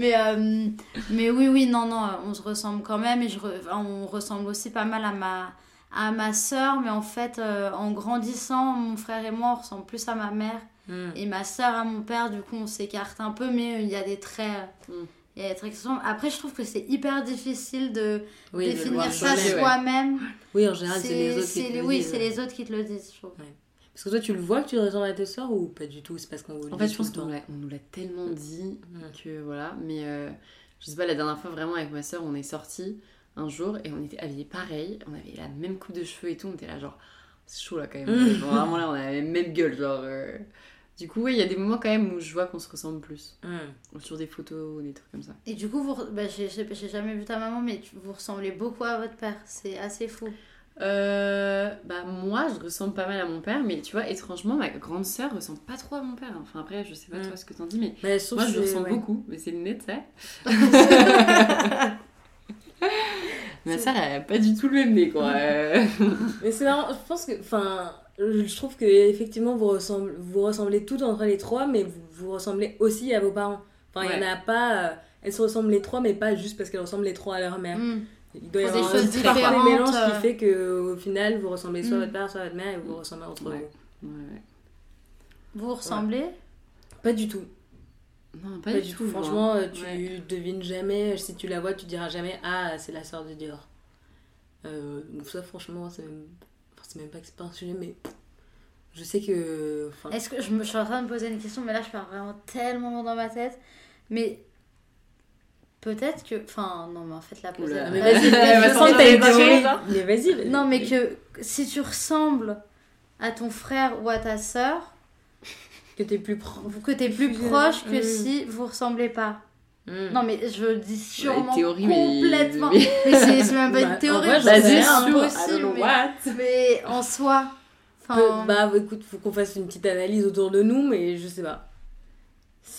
mais, euh, mais oui, oui, non, non, on se ressemble quand même et je re- enfin, on ressemble aussi pas mal à ma, à ma soeur, mais en fait, euh, en grandissant, mon frère et moi, on ressemble plus à ma mère
Hmm.
et ma soeur à mon père, du coup, on s'écarte un peu, mais il y a des traits.
Mm.
Il y a des traits qui ressemblent. Après, je trouve que c'est hyper difficile de
Oui,
définir ça
ouais.
soi-même.
Oui, en général, c'est les autres qui
c'est
te
les-
le
Oui,
disent,
c'est
ouais.
les autres qui te le disent, je trouve.
Parce que toi, tu le vois que tu ressembles à tes soeurs ou pas du tout C'est parce qu'on vous le
En
dit
fait, je pense qu'on nous l'a tellement dit
Mm.
que voilà. Mais euh, je sais pas, la dernière fois, vraiment, avec ma soeur, on est sortis un jour et on était habillés pareil. On avait la même coupe de cheveux et tout. On était là, genre, c'est chaud là quand même.
Mm. [LAUGHS]
Genre, vraiment là, on a la même gueule, genre. euh. Du coup, il y a des moments quand même où je vois qu'on se ressemble plus.
Hmm.
Sur des photos ou des trucs comme ça.
Et du coup, vous, bah, j'ai jamais vu ta maman, mais tu- vous ressemblez beaucoup à votre père. C'est assez fou.
Euh, bah moi je ressemble pas mal à mon père mais tu vois étrangement ma grande sœur ressemble pas trop à mon père enfin après je sais pas
Mm.
toi ce que t'en dis mais
Bah, sauf
moi je ressemble
ouais.
beaucoup mais c'est net ça [LAUGHS] ma sœur elle a pas du tout le même nez quoi Euh,
Mais c'est marrant, je pense que. Enfin, je trouve que effectivement vous ressemblez, vous ressemblez toutes entre les trois, mais vous, vous ressemblez aussi à vos parents. Enfin, il y en a pas. euh, elles se ressemblent les trois, mais pas juste parce qu'elles ressemblent les trois à leur mère.
Mm.
Il doit y
Pour des
avoir
choses
un
différentes,
des mélanges
euh.
qui fait que au final vous ressemblez soit à
Mm.
votre père, soit à votre mère et vous vous ressemblez entre
Ouais.
vous.
ouais, ouais.
Vous ressemblez?
Pas du tout.
non
Pas, du tout. Franchement, euh, tu
Ouais.
devines jamais. Si tu la vois, tu diras jamais Ah, c'est la sœur de Dior. Euh, donc ça, franchement, c'est même. enfin, c'est même pas que c'est pas un sujet, mais je sais que. enfin,
Est-ce que je, me, je suis en train de me poser une question, mais là je pars vraiment tellement dans ma tête. Mais peut-être que. Enfin, non, mais en fait.
Oula.
Non, mais vas-y. Mais vas-y. vas-y.
Non, mais que si tu ressembles à ton frère ou à ta sœur,
Que t'es plus proche.
que t'es plus
Plus
proche que
jeune.
si vous ressemblez pas.
Hmm.
Non, mais je dis sûrement
théorie, mais-
complètement.
mais-
Mais, c'est même pas
Bah,
une
en
théorie, c'est impossible. Mais, mais en soi.
Peu-
Enfin,
Bah écoute, faut qu'on fasse une petite analyse autour de nous, mais je sais pas.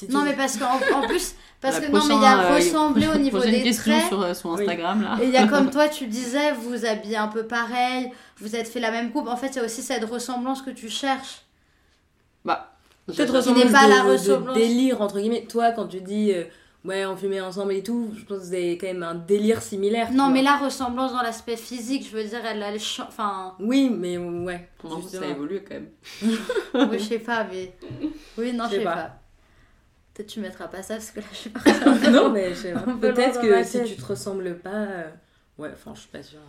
Non, mais parce qu'en en plus. Parce
La
que non, mais il y a
euh,
ressembler au niveau des
question
traits.
sur euh,
Oui.
Instagram là
Et il y a comme [LAUGHS] toi, tu disais, vous vous habillez un peu pareil, vous êtes fait la même coupe. En fait, il y a aussi cette ressemblance que tu cherches.
bah
Peut-être ressemblance
n'est pas
de,
la
de
ressemblance.
délire, entre guillemets. Toi, quand tu dis euh, ouais, on fumait ensemble et tout, je pense que vous avez quand même un délire similaire.
Non, mais la ressemblance dans l'aspect physique, je veux dire, elle a le champ. Enfin,
Oui, mais ouais.
pour l'instant, ça évolue quand même [LAUGHS]
oui, je sais pas, mais. Oui, non,
Je sais
sais
pas.
pas. Peut-être tu mettras pas ça parce que là, je suis [LAUGHS] pas
non, mais je sais pas. Peut-être que si tu te ressembles pas. euh, Ouais, enfin, je suis pas sûre.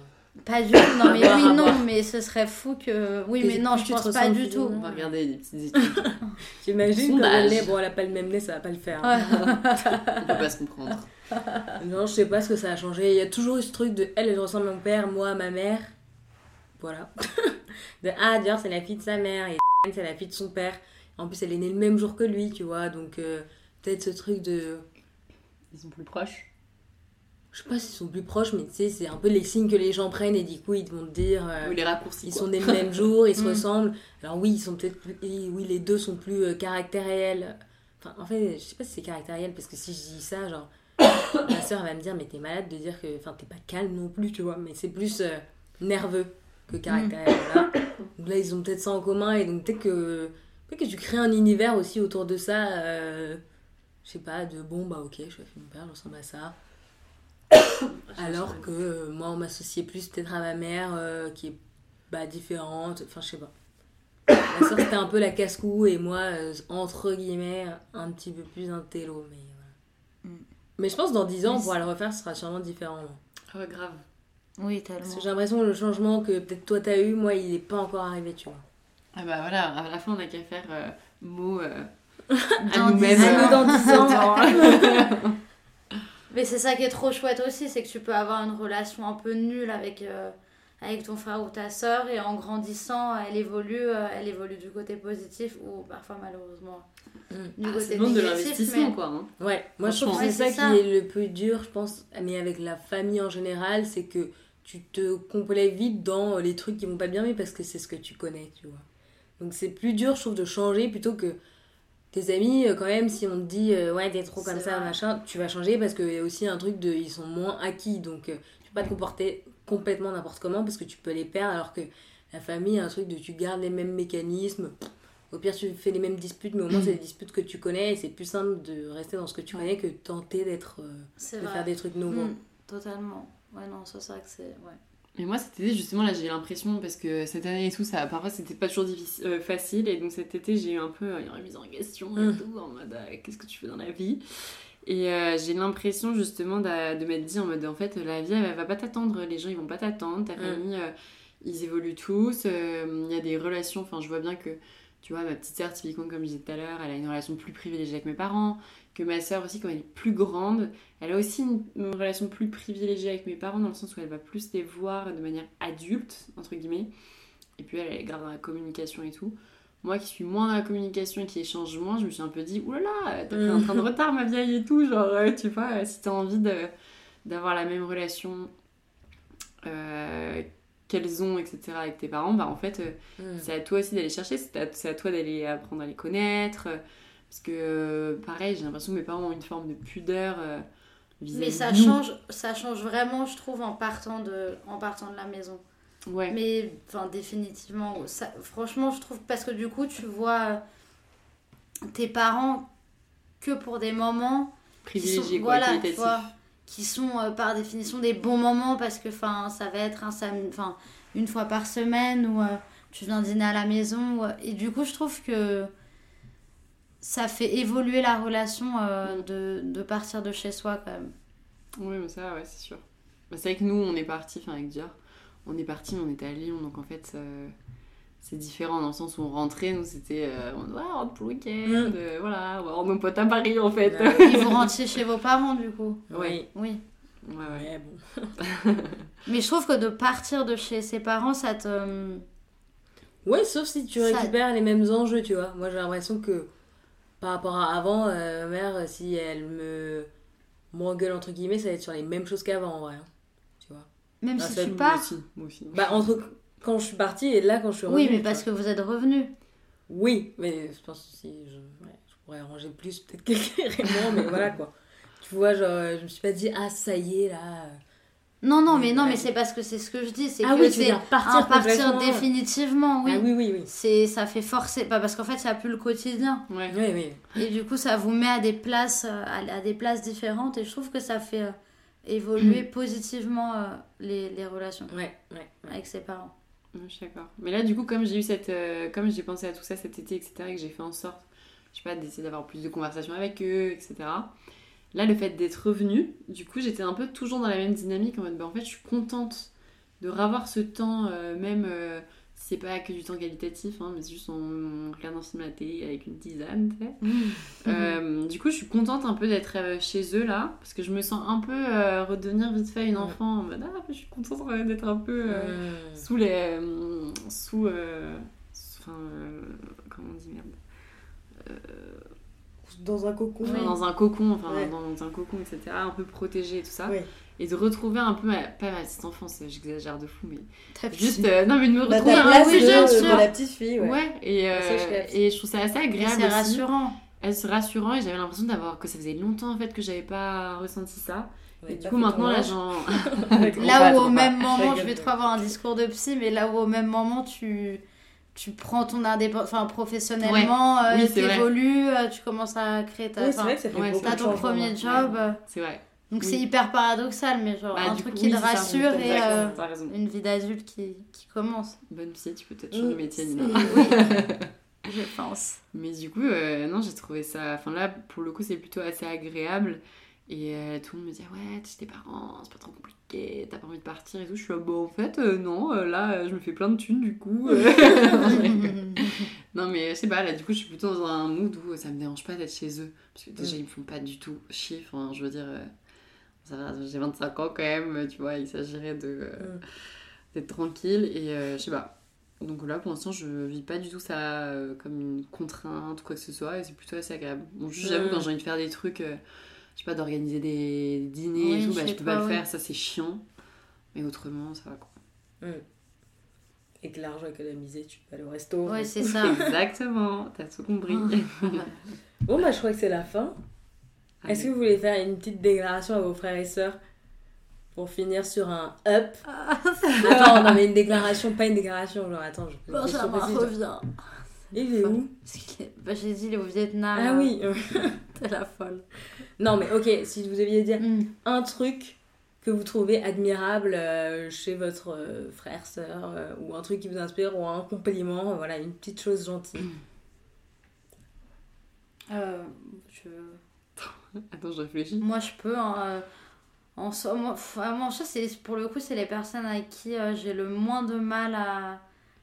Pas du tout, non, mais oui, non, [LAUGHS] mais ce serait fou que. Oui,
Et
mais non, je pense pas du tout.
On va regarder des petites études. [LAUGHS]
J'imagine que le nez, bon, elle a pas le même nez, ça va pas le faire.
Ouais.
On peut pas se comprendre.
Non, je sais pas ce que ça a changé. Il y a toujours eu ce truc de elle, elle ressemble à mon père, moi à ma mère. Voilà. de ah, Dior, c'est la fille de sa mère et c'est la fille de son père. En plus, elle est née le même jour que lui, tu vois. Donc, euh, peut-être ce truc de.
Ils sont plus proches?
Je sais pas s'ils sont plus proches, mais tu sais, c'est un peu les signes que les gens prennent et du coup, ils vont te dire. euh,
Ou les raccourcis.
Ils
quoi.
sont nés le même [LAUGHS] jour, ils se
Mm.
ressemblent. Alors oui, ils sont peut-être plus... Oui, les deux sont plus euh, caractériels. Enfin, en fait, je sais pas si c'est caractériel, parce que si je dis ça, genre... [COUGHS] ma soeur va me dire, mais t'es malade de dire que... Enfin, t'es pas calme non plus, tu vois. Mais c'est plus euh, nerveux que caractériel, voilà. Donc là, ils ont peut-être ça en commun, et donc peut-être que... Peut-être que tu crées un univers aussi autour de ça. euh, Je sais pas, de bon, bah ok, je suis mon père, je ressemble à ça. [COUGHS] Alors que euh, moi, on m'associait plus peut-être à ma mère euh, qui est bah, différente. Enfin, je sais pas. Ma soeur, c'était un peu la casse-cou et moi, euh, entre guillemets, un petit peu plus un télo. Mais, voilà.
Mm.
mais je pense que dans 10 ans, on pourra le refaire, ce sera sûrement différent.
Oh, grave.
Oui,
Parce
tellement.
que j'ai l'impression que le changement que peut-être toi t'as eu, moi, il est pas encore arrivé, tu vois.
Ah bah voilà, à la fin on a qu'à faire euh, mot euh, [LAUGHS] à nous-mêmes.
dans 10 ans. [LAUGHS]
Mais c'est ça qui est trop chouette aussi, c'est que tu peux avoir une relation un peu nulle avec, euh, avec ton frère ou ta soeur et en grandissant, elle évolue, euh, elle évolue du côté positif ou parfois malheureusement
Mm.
du
Ah,
côté
c'est le monde de
négatif.
l'investissement
mais-
quoi. hein.
Ouais, moi je trouve que c'est ça,
c'est
qui est le plus dur, je pense, mais avec la famille en général, c'est que tu te complais vite dans les trucs qui vont pas bien, mais parce que c'est ce que tu connais, tu vois. Donc c'est plus dur, je trouve, de changer plutôt que tes amis, euh, quand même, si on te dit euh, ouais, t'es trop comme ça,
vrai.
machin, tu vas changer parce qu'il y a aussi un truc de. Ils sont moins acquis, donc euh, tu peux pas te comporter complètement n'importe comment parce que tu peux les perdre, alors que la famille, a un truc de tu gardes les mêmes mécanismes. Au pire, tu fais les mêmes disputes, mais au moins, c'est des disputes que tu connais et c'est plus simple de rester dans ce que tu connais que de tenter d'être. euh, de
vrai.
faire des trucs nouveaux.
Mm, totalement. Ouais, non, ça c'est vrai que c'est. Ouais.
Mais moi cet été justement là j'ai l'impression parce que cette année et tout ça parfois c'était pas toujours difficile, euh, facile. Et donc cet été j'ai eu un peu euh, une remise en question et
Mm.
tout en mode euh, qu'est-ce que tu fais dans la vie? Et euh, j'ai l'impression justement d'a- de m'être dit en mode en fait la vie elle, va pas t'attendre. Les gens ils vont pas t'attendre. Ta
Mm.
famille ils évoluent tous. Il y a des relations. Enfin je vois bien que tu vois ma petite sœur typiquement comme je disais tout à l'heure elle a une relation plus privilégiée avec mes parents que ma sœur aussi quand elle est plus grande elle a aussi une, une relation plus privilégiée avec mes parents dans le sens où elle va plus les voir de manière adulte, entre guillemets. Et puis elle, elle garde dans la communication et tout. Moi qui suis moins dans la communication et qui échange moins, je me suis un peu dit, oulala, pris un train de retard ma vieille et tout. Genre, euh, tu vois, si t'as envie d'avoir la même relation euh, qu'elles ont, etc. avec tes parents, bah en fait, euh,
Mm.
c'est à toi aussi d'aller chercher, c'est à, c'est à toi d'aller apprendre à les connaître. Parce que, euh, pareil, j'ai l'impression que mes parents ont une forme de pudeur euh, vis-à-vis
Mais ça
nous.
change, ça change vraiment, je trouve, en partant de, en partant de la maison.
Ouais.
Mais enfin, définitivement, ça, franchement, je trouve parce que du coup, tu vois euh, tes parents que pour des moments qui sont,
privilégié, quoi,
voilà, tu vois, qui sont euh, par définition des bons moments parce que enfin, ça va être un enfin, une fois par semaine ou euh, tu viens dîner à la maison. ou, et du coup, je trouve que ça fait évoluer la relation euh, de, de partir de chez soi quand même.
Oui, mais ça, ouais, c'est sûr. Bah, c'est vrai que nous, on est partis, enfin avec Dior, on est partis, mais on était à Lyon, donc en fait, euh, c'est différent dans le sens où on rentrait, nous, c'était, euh, on ouais, on rentre pour le week-end,
Mm.
euh, voilà, on va rendre nos potes à Paris, en fait.
Et vous rentiez chez vos parents du coup.
Oui.
Oui.
Ouais, ouais.
Ouais, bon. [LAUGHS]
Mais je trouve que de partir de chez ses parents, ça te.
Ouais, sauf si tu
Ça-
récupères les mêmes enjeux, tu vois. Moi, j'ai l'impression que par rapport à avant, euh, ma mère, si elle me m'engueule, entre guillemets, ça va être sur les mêmes choses qu'avant, en vrai. hein. Tu vois.
Même si tu
moi
pars.
Moi aussi, moi aussi.
Bah, entre quand je suis partie et là, quand je suis revenue.
Oui, mais parce
vois.
que vous êtes revenus.
Oui, mais je pense aussi, je, ouais, je pourrais arranger plus, peut-être [LAUGHS] qu'éclairément, mais voilà, quoi. Tu vois, genre, euh, je me suis pas dit, ah, ça y est, là.
Non, non, mais non, mais c'est parce que c'est ce que je dis. C'est
Ah
que
oui, tu veux
c'est
partir
un partir
complètement.
définitivement, oui.
Ah oui, oui, oui.
C'est, ça fait forcer, pas parce qu'en fait, ça pue le quotidien.
Ouais.
Oui, oui.
Et du coup, ça vous met à des places, euh, à, à des places différentes. Et je trouve que ça fait euh, évoluer positivement euh, les, les relations
Ouais, ouais. ouais.
avec ses parents.
Je suis d'accord. Mais là, du coup, comme j'ai eu cette, euh, comme j'ai pensé à tout ça cet été, etc., et que j'ai fait en sorte, je sais pas, d'essayer d'avoir plus de conversations avec eux, etc. Là, le fait d'être revenue, du coup, j'étais un peu toujours dans la même dynamique en mode, bah, en fait, je suis contente de revoir ce temps, euh, même euh, si c'est pas que du temps qualitatif, hein, mais c'est juste regarde un film à la télé avec une tisane, tu sais. [LAUGHS] Euh, du coup, je suis contente un peu d'être euh, chez eux là, parce que je me sens un peu euh, redevenir vite fait une enfant en mode ah, je suis contente euh, d'être un peu euh, sous les. euh, sous. euh, Enfin. euh, comment on dit merde
Dans un cocon.
Enfin, Dans un cocon, enfin
Ouais.
dans un cocon, etc. Un peu protégé et tout ça. Et de retrouver un peu, ma, pas ma petite enfance, j'exagère de fou, mais juste. euh, non, mais de me
Bah,
retrouver
ta
un peu
de,
jeune.
sûr.
de la petite fille,
Ouais,
ouais.
et, euh,
Ça,
et je trouve ça assez agréable
c'est
aussi.
rassurant.
C'est rassurant et j'avais l'impression d'avoir que ça faisait longtemps en fait que j'avais pas ressenti ça.
Ouais,
Et du coup maintenant là [LAUGHS] Trop
Là où au même moment, je vais trop avoir un discours de psy, mais là où au même moment tu, tu prends ton indépendance, enfin professionnellement, euh,
Oui, vrai.
t'évolues, euh, tu commences à créer ta.
Oui, vrai que ça fait
Ouais,
de
ton premier
ouais.
job, euh,
c'est vrai.
donc
Oui.
c'est hyper paradoxal, mais genre
Bah,
un truc
coup,
qui
oui,
te
ça.
rassure et euh, une vie d'adulte qui, qui commence,
Bonne psy, tu peux peut-être changer de métier, Nina. [LAUGHS]
je pense.
Mais du coup, euh, non, j'ai trouvé ça. Enfin, là, pour le coup, c'est plutôt assez agréable. Et euh, tout le monde me dit, ouais, t'es chez tes parents, c'est pas trop compliqué, t'as pas envie de partir et tout. Je suis là, bon, en fait, euh, non, euh, là, je me fais plein de thunes, du coup. [LAUGHS] non, mais je sais pas, là, du coup, je suis plutôt dans un mood où ça me dérange pas d'être chez eux. Parce que déjà,
Mm.
ils me font pas du tout chier. Enfin, je veux dire, ça va, j'ai 25 ans quand même, tu vois, il s'agirait de.
Mm.
d'être tranquille et je sais pas. Donc là, pour l'instant, je vis pas du tout ça comme une contrainte ou quoi que ce soit et c'est plutôt assez agréable. Bon, juste, j'avoue,
Mm.
quand j'ai envie de faire des trucs, je sais pas, d'organiser des dîners
Oui,
et tout, bah,
chez
je peux pas le
oui.
faire, ça c'est chiant. Mais autrement, ça va quoi.
Et que l'argent économisé, tu peux aller au resto.
Ouais, c'est [LAUGHS] ça.
Exactement, t'as tout compris.
Bon, bah, je crois que c'est la fin. Est-ce que vous voulez faire une petite déclaration à vos frères et sœurs pour finir sur un up? Attends, non, mais une déclaration, pas une déclaration. Genre, attends, je
Benjamin
précise.
revient.
Il est où?
Parce qu'il est- bah, j'ai dit, il est au Vietnam.
Ah oui. [LAUGHS]
T'es la folle.
Non, mais ok, si vous deviez dire
Mm.
un truc que vous trouvez admirable euh, chez votre euh, frère, sœur, euh, ou un truc qui vous inspire, ou un compliment, voilà, une petite chose gentille.
Euh, je- [LAUGHS]
Attends, je réfléchis.
Moi, je peux. hein, euh, en soi, moi, moi, ça, c'est pour le coup, c'est les personnes avec qui euh, j'ai le moins de mal à,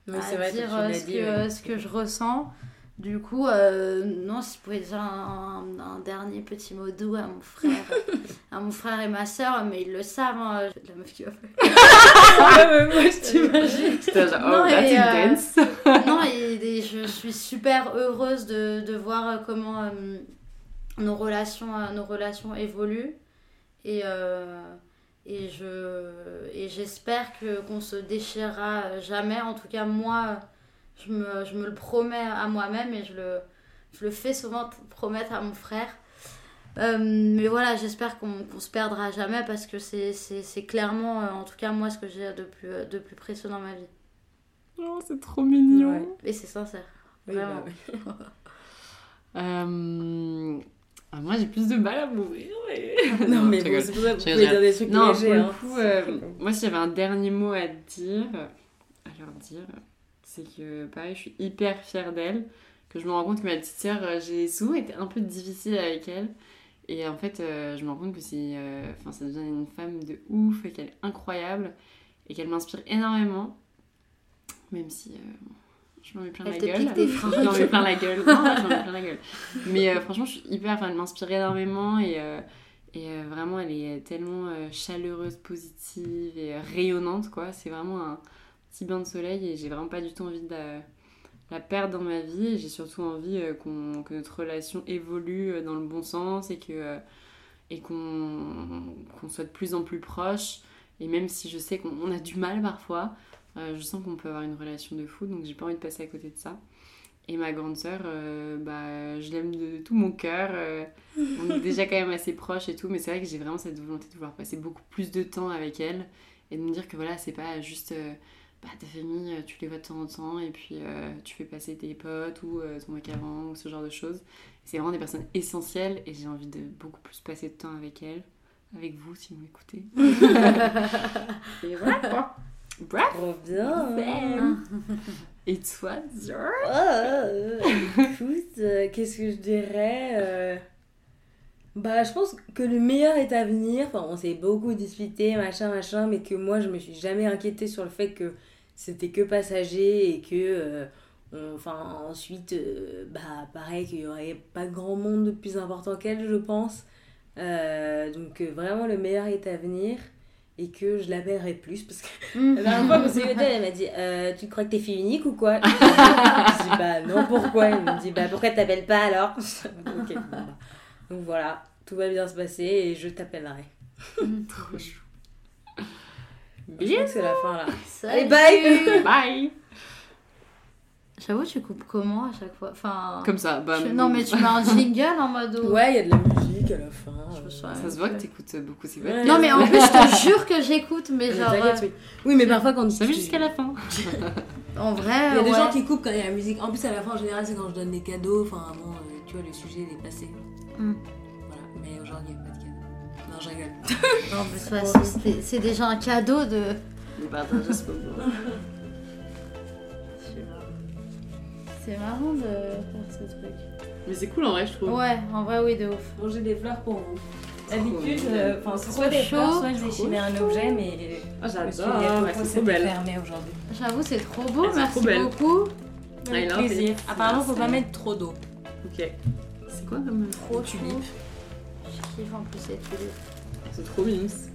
Oui,
à
vrai,
dire
tu l'as
ce,
dit,
que,
ouais.
ce que je ressens. Du coup, euh, non, si je pouvais dire un, un- un dernier petit mot doux à mon frère, [LAUGHS] à mon frère et ma soeur, mais ils le savent, hein, je suis la meuf qui va faire. [LAUGHS]
Ah, mais moi, je t'imagine. [LAUGHS]
C'était genre, oh,
Non,
that's
et, euh,
intense.
non, et, et je suis super heureuse de, de voir euh, comment euh, nos, relations, euh, nos relations évoluent. Et, euh, et, je, et j'espère que, qu'on se déchirera jamais. En tout cas, moi, je me, je me le promets à moi-même et je le, je le fais souvent promettre à mon frère. Euh, mais voilà, j'espère qu'on qu'on se perdra jamais parce que c'est, c'est, c'est clairement, euh, en tout cas, moi, ce que j'ai de plus, de plus précieux dans ma vie.
Oh, c'est trop mignon.
Ouais.
Et c'est sincère.
Oui,
Vraiment.
bah oui. [LAUGHS]
Euh, ah, moi, j'ai plus de mal à mourir. Mais... [LAUGHS]
Non, mais
je
bon, c'est pour ça que vous dire des trucs
Non,
légers.
pour le
hein.
coup, euh, moi, si j'avais un dernier mot à dire, à leur dire, c'est que, pareil, je suis hyper fière d'elle, que je me rends compte que ma petite sœur, euh, j'ai souvent été un peu difficile avec elle. Et en fait, euh, je me rends compte que c'est, euh, enfin, ça devient une femme de ouf, et qu'elle est incroyable, et qu'elle m'inspire énormément, même si euh, je m'en mets plein la gueule. [LAUGHS] Je m'en mets plein la gueule. Non, je m'en mets plein la gueule. Mais euh, franchement, je suis hyper, enfin, elle m'inspire énormément, et... euh, et euh, vraiment, elle est tellement euh, chaleureuse, positive et euh, rayonnante, quoi. C'est vraiment un petit bain de soleil et j'ai vraiment pas du tout envie de la, perdre dans ma vie. J'ai surtout envie euh, qu'on- que notre relation évolue euh, dans le bon sens et que euh, et qu'on qu'on soit de plus en plus proches. Et même si je sais qu'on on a du mal parfois, je sens qu'on peut avoir une relation de fou, donc j'ai pas envie de passer à côté de ça. Et ma grande sœur, bah, je l'aime de tout mon cœur. on est déjà quand même assez proches et tout, mais c'est vrai que j'ai vraiment cette volonté de vouloir passer beaucoup plus de temps avec elle et de me dire que voilà, c'est pas juste bah, ta famille, euh, tu les vois de temps en temps et puis euh, tu fais passer tes potes ou euh, ton mec avant ou ce genre de choses. C'est vraiment des personnes essentielles et j'ai envie de beaucoup plus passer de temps avec elles, avec vous si vous m'écoutez. [LAUGHS] [LAUGHS] et voilà quoi. Bref.
Trop bien.
Et toi, Dior?
Oh, euh, écoute, euh, qu'est-ce que je dirais Bah, je pense que le meilleur est à venir. Enfin, on s'est beaucoup disputé, machin, machin, mais que moi, je me suis jamais inquiétée sur le fait que c'était que passager et que. euh, on- enfin, ensuite, euh, bah, pareil, qu'il y aurait pas grand monde de plus important qu'elle, je pense. Euh, donc, euh, vraiment, le meilleur est à venir et que je l'appellerai plus parce que [LAUGHS] la dernière fois qu'on s'est eu elle m'a dit euh, Tu crois que t'es fille unique ou quoi? [LAUGHS] Je dis Bah non, pourquoi? Elle me dit Bah pourquoi t'appelles pas alors? [LAUGHS] Bah. Donc voilà, tout va bien se passer et je t'appellerai.
Trop chou.
Je crois que c'est la fin là.
Salut.
Allez, bye [LAUGHS]
Bye
J'avoue, tu coupes comment à chaque fois? Enfin.
Comme ça, bah.
tu- Non, mais tu mets un jingle en mode. où-
Ouais, il y a de la musique à la fin. Euh.
Ça se voit que t'écoutes beaucoup ces
Ouais.
Non, mais en plus, je te jure que j'écoute, mais [LAUGHS] genre.
t'inquiète, oui. Oui, mais parfois quand
Ça va
tu-
jusqu'à la fin.
euh, [LAUGHS] En vrai.
Il y a des
ouais.
gens qui coupent quand il y a la musique. En plus, à la fin, en général, c'est quand je donne des cadeaux. Enfin, bon, euh, tu vois, le sujet il est passé.
Hmm.
Voilà, mais aujourd'hui, il n'y a pas de. Non, je rigole. [LAUGHS]
Non, mais de toute façon, c'est déjà un cadeau de.
Ce moment.
C'est marrant de faire ce truc.
Mais c'est cool en vrai, je trouve.
Ouais, en vrai, oui, de ouf.
Bon, j'ai des fleurs pour vous.
D'habitude,
euh, enfin, c'est
soit des fleurs, soit
je
déchirais
un objet, mais
Ah, j'adore, c'est trop
c'était
belle.
fermé aujourd'hui.
J'avoue, c'est trop beau,
Ah, c'est
merci
trop
beaucoup.
I
Avec plaisir. Apparemment, faut pas mettre trop d'eau.
Ok. C'est quoi comme.
Trop
tulipe.
Je kiffe en plus cette tulipe.
C'est trop mignon.